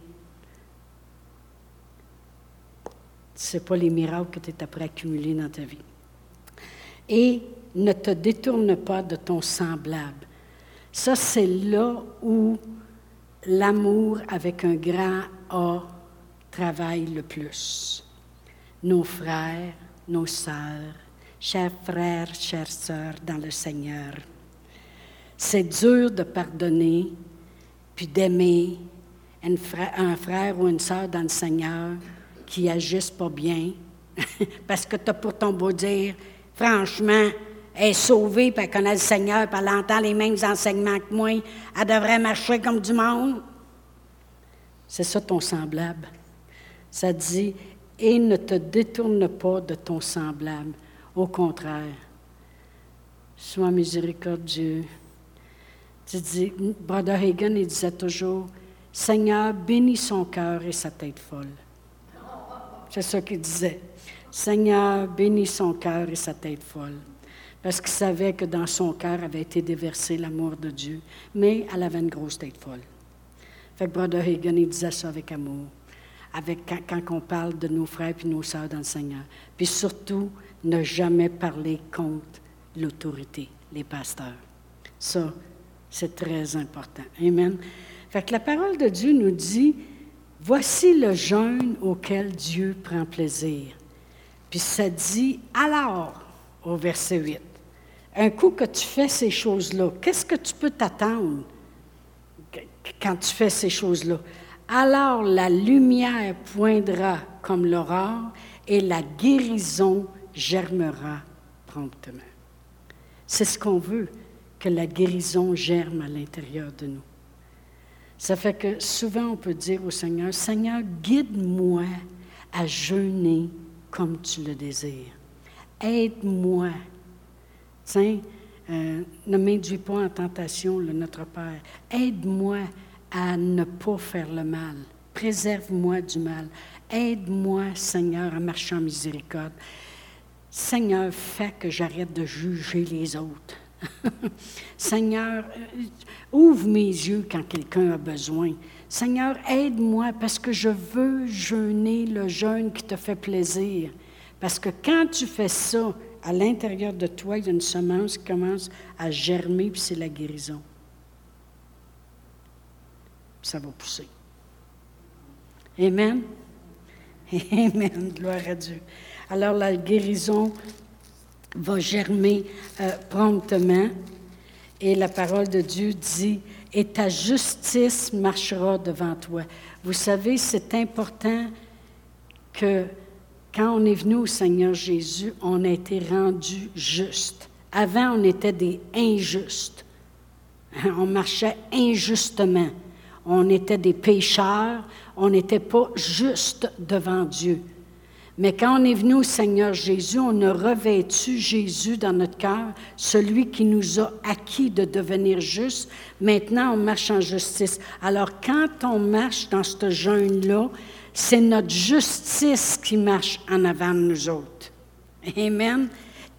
Ce n'est pas les miracles que tu es après accumuler dans ta vie. Et ne te détourne pas de ton semblable. Ça, c'est là où l'amour avec un grand A travaillent le plus. Nos frères, nos sœurs, chers frères, chères sœurs dans le Seigneur. C'est dur de pardonner, puis d'aimer un frère ou une sœur dans le Seigneur qui agissent pas bien, *laughs* parce que tu as pour ton beau dire, franchement, elle est sauvée, puis elle connaît le Seigneur, puis elle entend les mêmes enseignements que moi, elle devrait marcher comme du monde. C'est ça ton semblable? Ça dit, et ne te détourne pas de ton semblable. Au contraire, sois miséricordieux. Tu dis, Brother Hagen, il disait toujours, Seigneur, bénis son cœur et sa tête folle. C'est ça qu'il disait. Seigneur, bénis son cœur et sa tête folle. Parce qu'il savait que dans son cœur avait été déversé l'amour de Dieu. Mais elle avait une grosse tête folle. Fait que Brother Hagen, il disait ça avec amour avec, quand, on parle de nos frères et nos sœurs dans le Seigneur. Puis surtout, ne jamais parler contre l'autorité, les pasteurs. Ça, c'est très important. Amen. Fait que la parole de Dieu nous dit, voici le jeûne auquel Dieu prend plaisir. Puis ça dit, alors, au verset 8, un coup que tu fais ces choses-là, qu'est-ce que tu peux t'attendre quand tu fais ces choses-là? Alors la lumière poindra comme l'aurore et la guérison germera promptement. C'est ce qu'on veut, que la guérison germe à l'intérieur de nous. Ça fait que souvent on peut dire au Seigneur, Seigneur, guide-moi à jeûner comme tu le désires. Aide-moi. Tiens, euh, ne m'induis pas en tentation, le Notre Père. Aide-moi à ne pas faire le mal. Préserve-moi du mal. Aide-moi, Seigneur, à marcher en miséricorde. Seigneur, fais que j'arrête de juger les autres. *laughs* Seigneur, euh, ouvre mes yeux quand quelqu'un a besoin. Seigneur, aide-moi parce que je veux jeûner le jeûne qui te fait plaisir. Parce que quand tu fais ça, à l'intérieur de toi, il y a une semence qui commence à germer, puis c'est la guérison. Ça va pousser. Amen. *laughs* Amen. Gloire à Dieu. Alors la guérison va germer euh, promptement. Et la parole de Dieu dit, et ta justice marchera devant toi. Vous savez, c'est important que quand on est venu au Seigneur Jésus, on a été rendu juste. Avant, on était des injustes. On marchait injustement. On était des pécheurs. On n'était pas juste devant Dieu. Mais quand on est venu au Seigneur Jésus, on a revêtu Jésus dans notre cœur, celui qui nous a acquis de devenir juste. Maintenant, on marche en justice. Alors, quand on marche dans ce jeûne-là, c'est notre justice qui marche en avant de nous autres. Amen.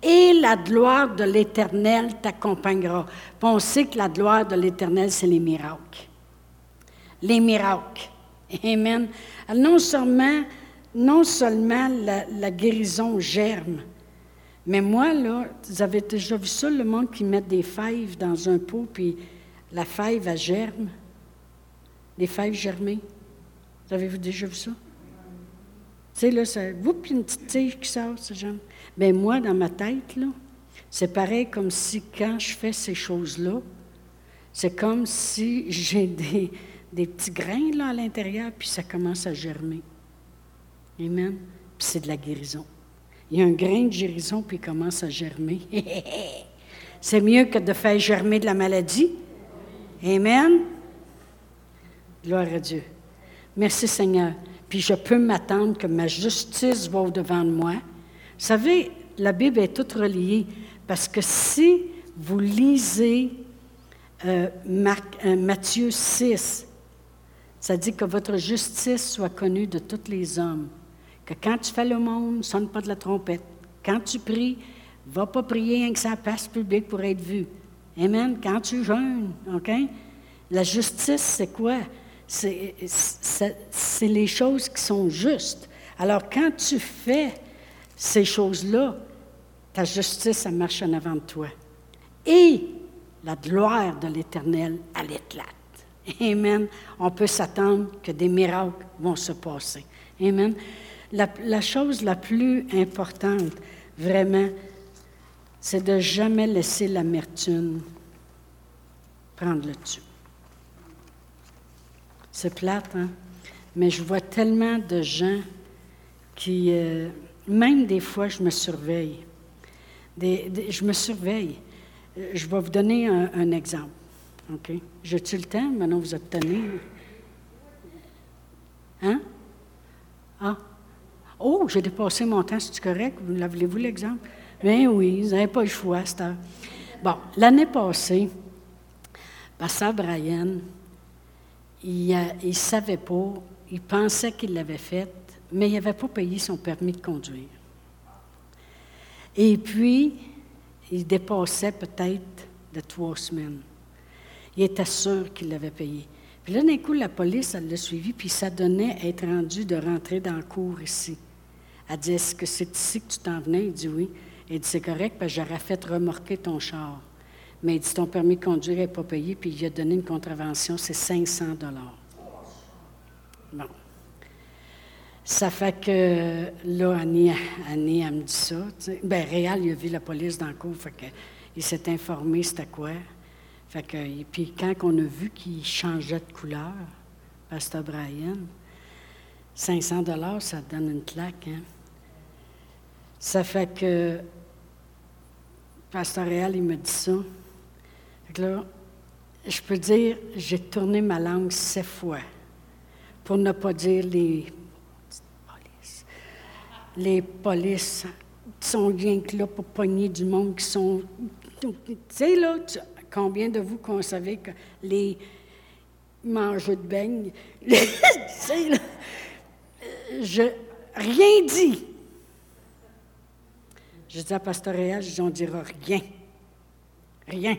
Et la gloire de l'Éternel t'accompagnera. On sait que la gloire de l'Éternel, c'est les miracles. Les miracles. Amen. Non seulement non seulement la, guérison germe, mais moi, là, vous avez déjà vu ça, le monde qui met des fèves dans un pot, puis la fève, elle germe. Les fèves germées. Vous avez déjà vu ça? Tu sais, là, ça, puis une petite tige qui sort, ça germe. Bien, moi, dans ma tête, là, c'est pareil comme si quand je fais ces choses-là, c'est comme si j'ai des, des petits grains là, à l'intérieur, puis ça commence à germer. Amen. Puis c'est de la guérison. Il y a un grain de guérison, puis il commence à germer. *laughs* c'est mieux que de faire germer de la maladie. Amen. Gloire à Dieu. Merci Seigneur. Puis je peux m'attendre que ma justice va au-devant de moi. Vous savez, la Bible est toute reliée parce que si vous lisez euh, euh, Matthieu 6, ça dit que votre justice soit connue de tous les hommes que quand tu fais le monde, sonne pas de la trompette. Quand tu pries, va pas prier rien que ça passe public pour être vu. Amen. Quand tu jeûnes, OK? La justice, c'est quoi? C'est les choses qui sont justes. Alors, quand tu fais ces choses-là, ta justice, ça marche en avant de toi. Et la gloire de l'Éternel, elle éclate. Amen. On peut s'attendre que des miracles vont se passer. Amen. La, chose la plus importante, vraiment, c'est de jamais laisser l'amertume prendre le dessus. C'est plate, hein? Mais je vois tellement de gens qui, euh, même des fois, je me surveille. je me surveille. Je vais vous donner un, exemple. OK? J'ai-tu le temps? Maintenant, vous êtes. Hein? Ah? Oh, j'ai dépassé mon temps, c'est correct? Vous Voulez-vous l'exemple? Ben oui, vous n'avez pas le choix à. Bon, l'année passée, Pasteur Brian, il ne savait pas, il pensait qu'il l'avait fait, mais il n'avait pas payé son permis de conduire. Et puis, il dépassait peut-être de trois semaines. Il était sûr qu'il l'avait payé. Puis là, d'un coup, la police, elle l'a suivi, puis ça donnait être rendu de rentrer dans le cours ici. Elle dit Est-ce que c'est ici que tu t'en venais? Il dit Oui. Elle dit C'est correct, parce j'aurais fait remorquer ton char. Mais il dit Ton permis de conduire n'est pas payé, puis il a donné une contravention, c'est 500 Bon. Ça fait que là, Annie, Annie elle me dit ça. Bien, Réal, il a vu la police dans le cours, il s'est informé c'était quoi. Fait que, et puis quand on a vu qu'il changeait de couleur, Pasteur Brian, 500 dollars, ça donne une claque, hein? Ça fait que Pasteur Réal, il me dit ça. là, je peux dire, j'ai tourné ma langue sept fois pour ne pas dire les polices. Les polices sont bien que là pour pogner du monde qui sont. Tu sais, là, combien de vous savait que les mangeux de *laughs* là, je rien dit. Je dis à Pastoréal, je dis, on dira rien. Rien.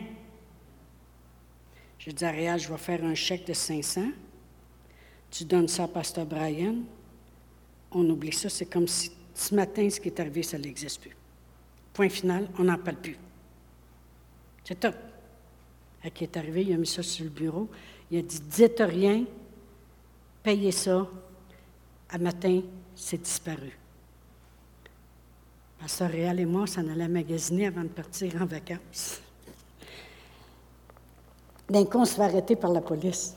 Je dis à Réal, je vais faire un chèque de 500. Tu donnes ça à Pasteur Brian, on oublie ça. C'est comme si ce matin, ce qui est arrivé, ça n'existe plus. Point final, on n'en parle plus. C'est tout. Qui est arrivé, il a mis ça sur le bureau. Il a dit Dites rien, payez ça. À matin, c'est disparu. Pasteur Réal et moi, on s'en allait magasiner avant de partir en vacances. D'un coup, on se fait arrêter par la police.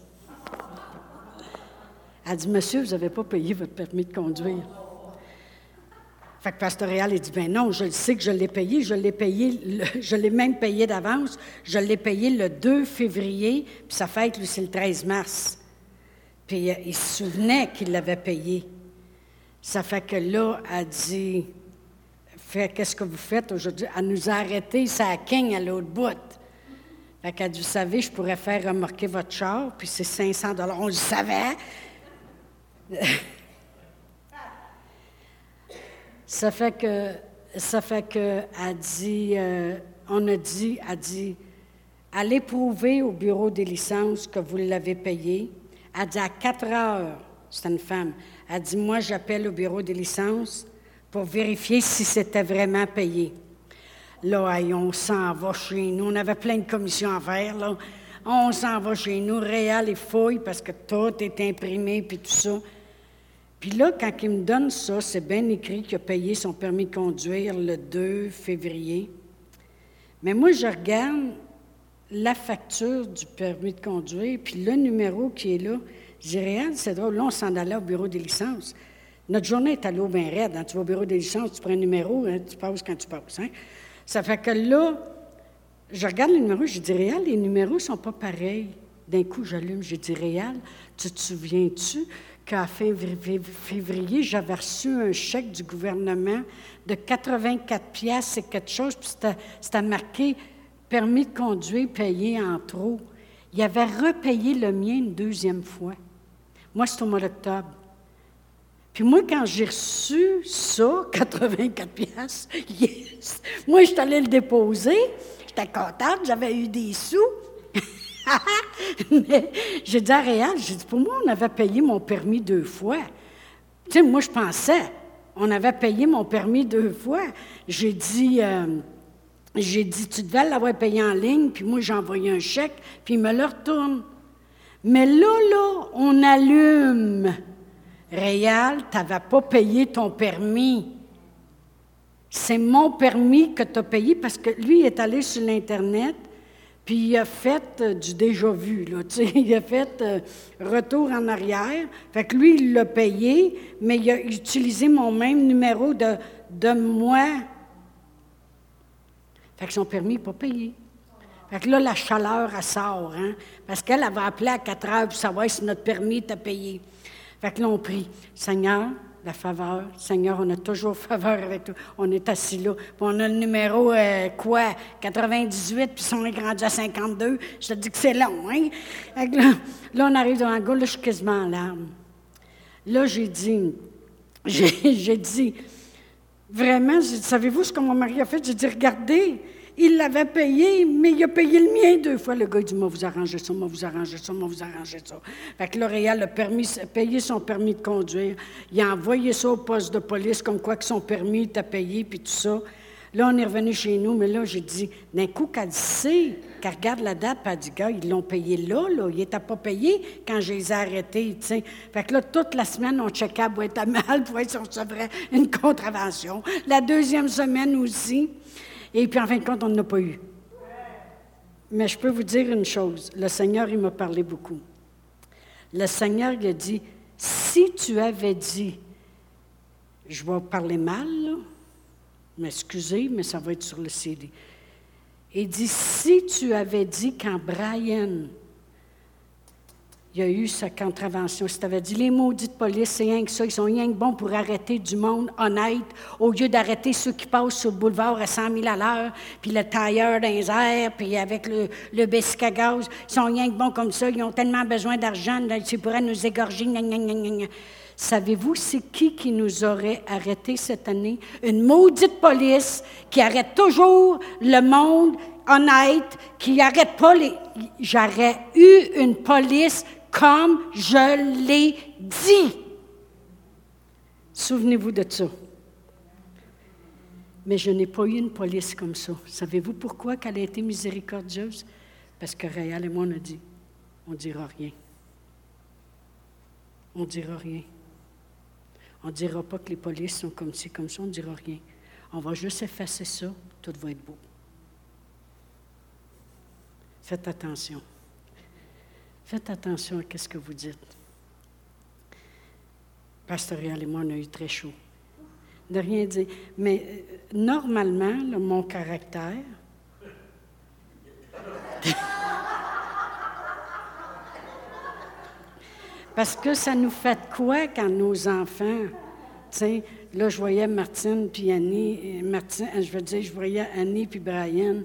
Elle dit Monsieur, vous n'avez pas payé votre permis de conduire. Fait que Pasteur Réal, il dit Ben non, je sais que je l'ai payé, je l'ai payé, *laughs* je l'ai même payé d'avance. Je l'ai payé le 2 février, puis sa fête, lui, c'est le 13 mars. Puis euh, il se souvenait qu'il l'avait payé. Ça fait que là, elle dit qu'est-ce que vous faites aujourd'hui? Elle nous a arrêtés, ça king à l'autre bout. Fait qu'elle dit, vous savez, je pourrais faire remorquer votre char, puis c'est 500 dollars. On le savait. *laughs* ça fait que, ça fait que, elle dit, euh, on a dit, elle dit, allez prouver au bureau des licences que vous l'avez payé. Elle dit, à 4 heures, c'est une femme, elle dit, moi, j'appelle au bureau des licences pour vérifier si c'était vraiment payé. Là, on s'en va chez nous. On avait plein de commissions à faire, là. On s'en va chez nous, réel et fouille, parce que tout est imprimé, puis tout ça. Puis là, quand il me donne ça, c'est bien écrit qu'il a payé son permis de conduire le 2 février. Mais moi, je regarde la facture du permis de conduire, puis le numéro qui est là. Je dis, réel, c'est drôle. Là, on s'en allait au bureau des licences. Notre journée est à l'eau bien raide. Hein. Tu vas au bureau des licences, tu prends un numéro, hein, tu passes quand tu passes. Hein. Ça fait que là, je regarde le numéro, je dis réel, les numéros ne sont pas pareils. D'un coup, j'allume, je dis réel, tu te souviens-tu qu'à fin février, j'avais reçu un chèque du gouvernement de 84 pièces et quelque chose, puis c'était marqué permis de conduire payé en trop. Il avait repayé le mien une deuxième fois. Moi, c'est au mois d'octobre. Puis moi, quand j'ai reçu ça, *laughs* 84 pièces, yes. moi, je suis allée le déposer. J'étais contente, j'avais eu des sous. *laughs* Mais j'ai dit à Réal, j'ai dit, pour moi, on avait payé mon permis deux fois. Tu sais, moi, je pensais, on avait payé mon permis deux fois. J'ai dit, euh, j'ai dit, tu devais l'avoir payé en ligne, puis moi, j'ai envoyé un chèque, puis il me le retourne. Mais là, là, on allume Réal, tu n'avais pas payé ton permis. C'est mon permis que tu as payé parce que lui, il est allé sur l'Internet, puis il a fait euh, du déjà-vu. il a fait euh, retour en arrière. Fait que lui, il l'a payé, mais il a utilisé mon même numéro de, de moi. Fait que son permis n'est pas payé. Fait que là, la chaleur, elle sort, hein? parce qu'elle avait appelé à 4 heures pour savoir si notre permis était payé. Fait que là, on prie, Seigneur, la faveur. Seigneur, on a toujours *laughs* faveur avec toi. On est assis là. Puis on a le numéro, euh, quoi, 98, puis on est grandi à 52. Je te dis que c'est long, hein? Là, là, on arrive devant le gars, là, je suis quasiment en larmes. Là, j'ai dit, *laughs* j'ai dit, vraiment, savez-vous ce que mon mari a fait? J'ai dit, regardez, il l'avait payé, mais il a payé le mien deux fois. Le gars, il dit, moi, vous arrangez ça, moi, vous arrangez ça, moi, vous arrangez ça. Fait que L'Oréal a payé son permis de conduire. Il a envoyé ça au poste de police, comme quoi que son permis était payé, puis tout ça. Là, on est revenu chez nous, mais là, j'ai dit, d'un coup, qu'elle sait, qu'elle regarde la date, puis dit, gars, ils l'ont payé là, là. Il n'était pas payé quand je les ai arrêtés, tu. Fait que là, toute la semaine, on checkait à boîte à mal pour voir si on recevrait une *laughs* contravention. La deuxième semaine aussi. Et puis, en fin de compte, on n'en a pas eu. Mais je peux vous dire une chose. Le Seigneur, il m'a parlé beaucoup. Le Seigneur, il a dit, si tu avais dit, je vais parler mal, m'excuser, mais ça va être sur le CD. Il dit, si tu avais dit quand Brian il y a eu sa contravention. Si tu avais dit les maudits de police, c'est rien que ça, ils sont rien que bons pour arrêter du monde honnête, au lieu d'arrêter ceux qui passent sur le boulevard à 100 000 à l'heure, puis le tailleur dans les airs, puis avec le, le ils sont rien que bons comme ça, ils ont tellement besoin d'argent, ils pourraient nous égorger. Savez-vous c'est qui qui nous aurait arrêtés cette année? Une maudite police qui arrête toujours le monde honnête, qui arrête pas les... J'aurais eu une police comme je l'ai dit. Souvenez-vous de ça. Mais je n'ai pas eu une police comme ça. Savez-vous pourquoi qu'elle a été miséricordieuse? Parce que Réal et moi, on a dit, on ne dira rien. On ne dira rien. On ne dira pas que les polices sont comme ci, comme ça, on ne dira rien. On va juste effacer ça, tout va être beau. Faites attention. Faites attention à ce que vous dites. Pasteur Réal et moi, on a eu très chaud. De rien dire. Mais euh, normalement, mon caractère, *laughs* Parce que ça nous fait quoi quand nos enfants, tu sais, là, je voyais Martine puis Annie, Martine, je veux dire, je voyais Annie puis Brian,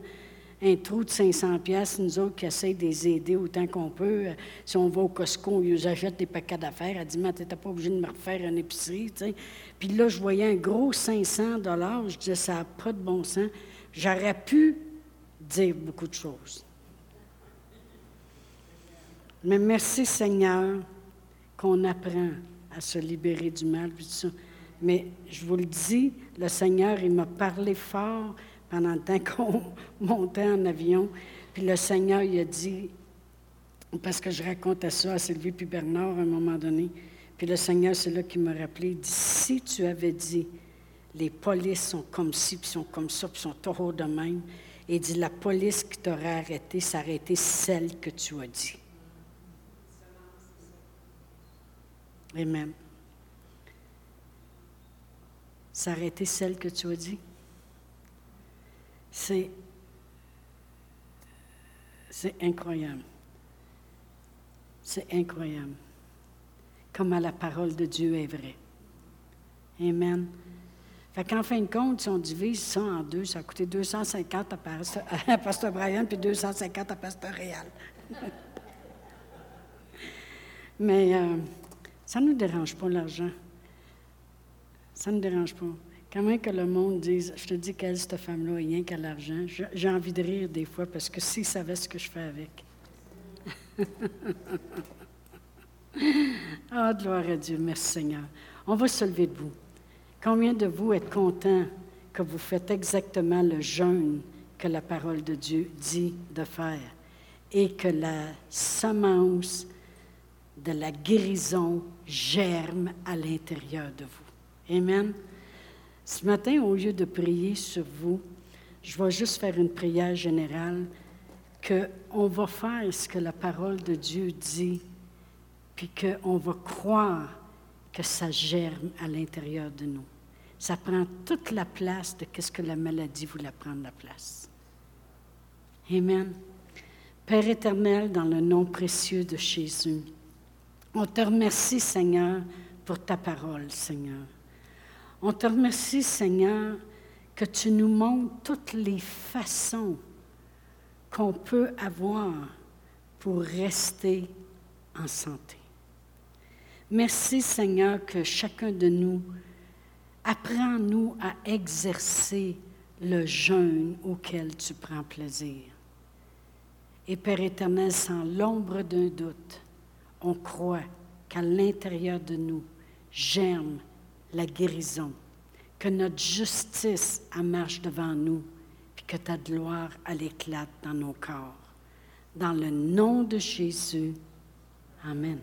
un trou de 500 pièces, nous autres qui essayons de les aider autant qu'on peut. Euh, si on va au Costco, ils nous achètent des paquets d'affaires. Elle dit, mais tu n'étais pas obligé de me refaire une épicerie. Puis là, je voyais un gros 500 Je disais, ça n'a pas de bon sens. J'aurais pu dire beaucoup de choses. Mais merci Seigneur qu'on apprend à se libérer du mal. Mais je vous le dis, le Seigneur, il m'a parlé fort pendant le temps qu'on *laughs* montait en avion. Puis le Seigneur, il a dit, parce que je racontais ça à Sylvie puis Bernard à un moment donné, puis le Seigneur, c'est là qui m'a rappelé, il dit, si tu avais dit, les polices sont comme ci, puis sont comme ça, puis sont trop de même, et dit, la police qui t'aurait arrêté, ça aurait été celle que tu as dit. Amen. Ça aurait été celle que tu as dit? C'est, c'est incroyable. C'est incroyable. Comment la parole de Dieu est vraie. Amen. Fait qu'en fin de compte, si on divise ça en deux, ça a coûté 250 *laughs* à Pasteur, Brian puis 250 à Pasteur Réal. *laughs* Mais euh, ça ne nous dérange pas l'argent. Ça ne nous dérange pas. Même que le monde dise, je te dis qu'elle, cette femme-là, rien qu'à l'argent, j'ai envie de rire des fois parce que s'ils savaient ce que je fais avec. *laughs* Ah, gloire à Dieu, merci Seigneur. On va se lever debout. Combien de vous êtes contents que vous faites exactement le jeûne que la parole de Dieu dit de faire et que la semence de la guérison germe à l'intérieur de vous? Amen. Ce matin, au lieu de prier sur vous, je vais juste faire une prière générale qu'on va faire ce que la parole de Dieu dit, puis qu'on va croire que ça germe à l'intérieur de nous. Ça prend toute la place de ce que la maladie voulait prendre la place. Amen. Père éternel, dans le nom précieux de Jésus, on te remercie, Seigneur, pour ta parole, Seigneur. On te remercie, Seigneur, que tu nous montres toutes les façons qu'on peut avoir pour rester en santé. Merci, Seigneur, que chacun de nous apprend, nous, à exercer le jeûne auquel tu prends plaisir. Et Père éternel, sans l'ombre d'un doute, on croit qu'à l'intérieur de nous germe la guérison, que notre justice marche devant nous, puis que ta gloire elle éclate dans nos corps. Dans le nom de Jésus, Amen.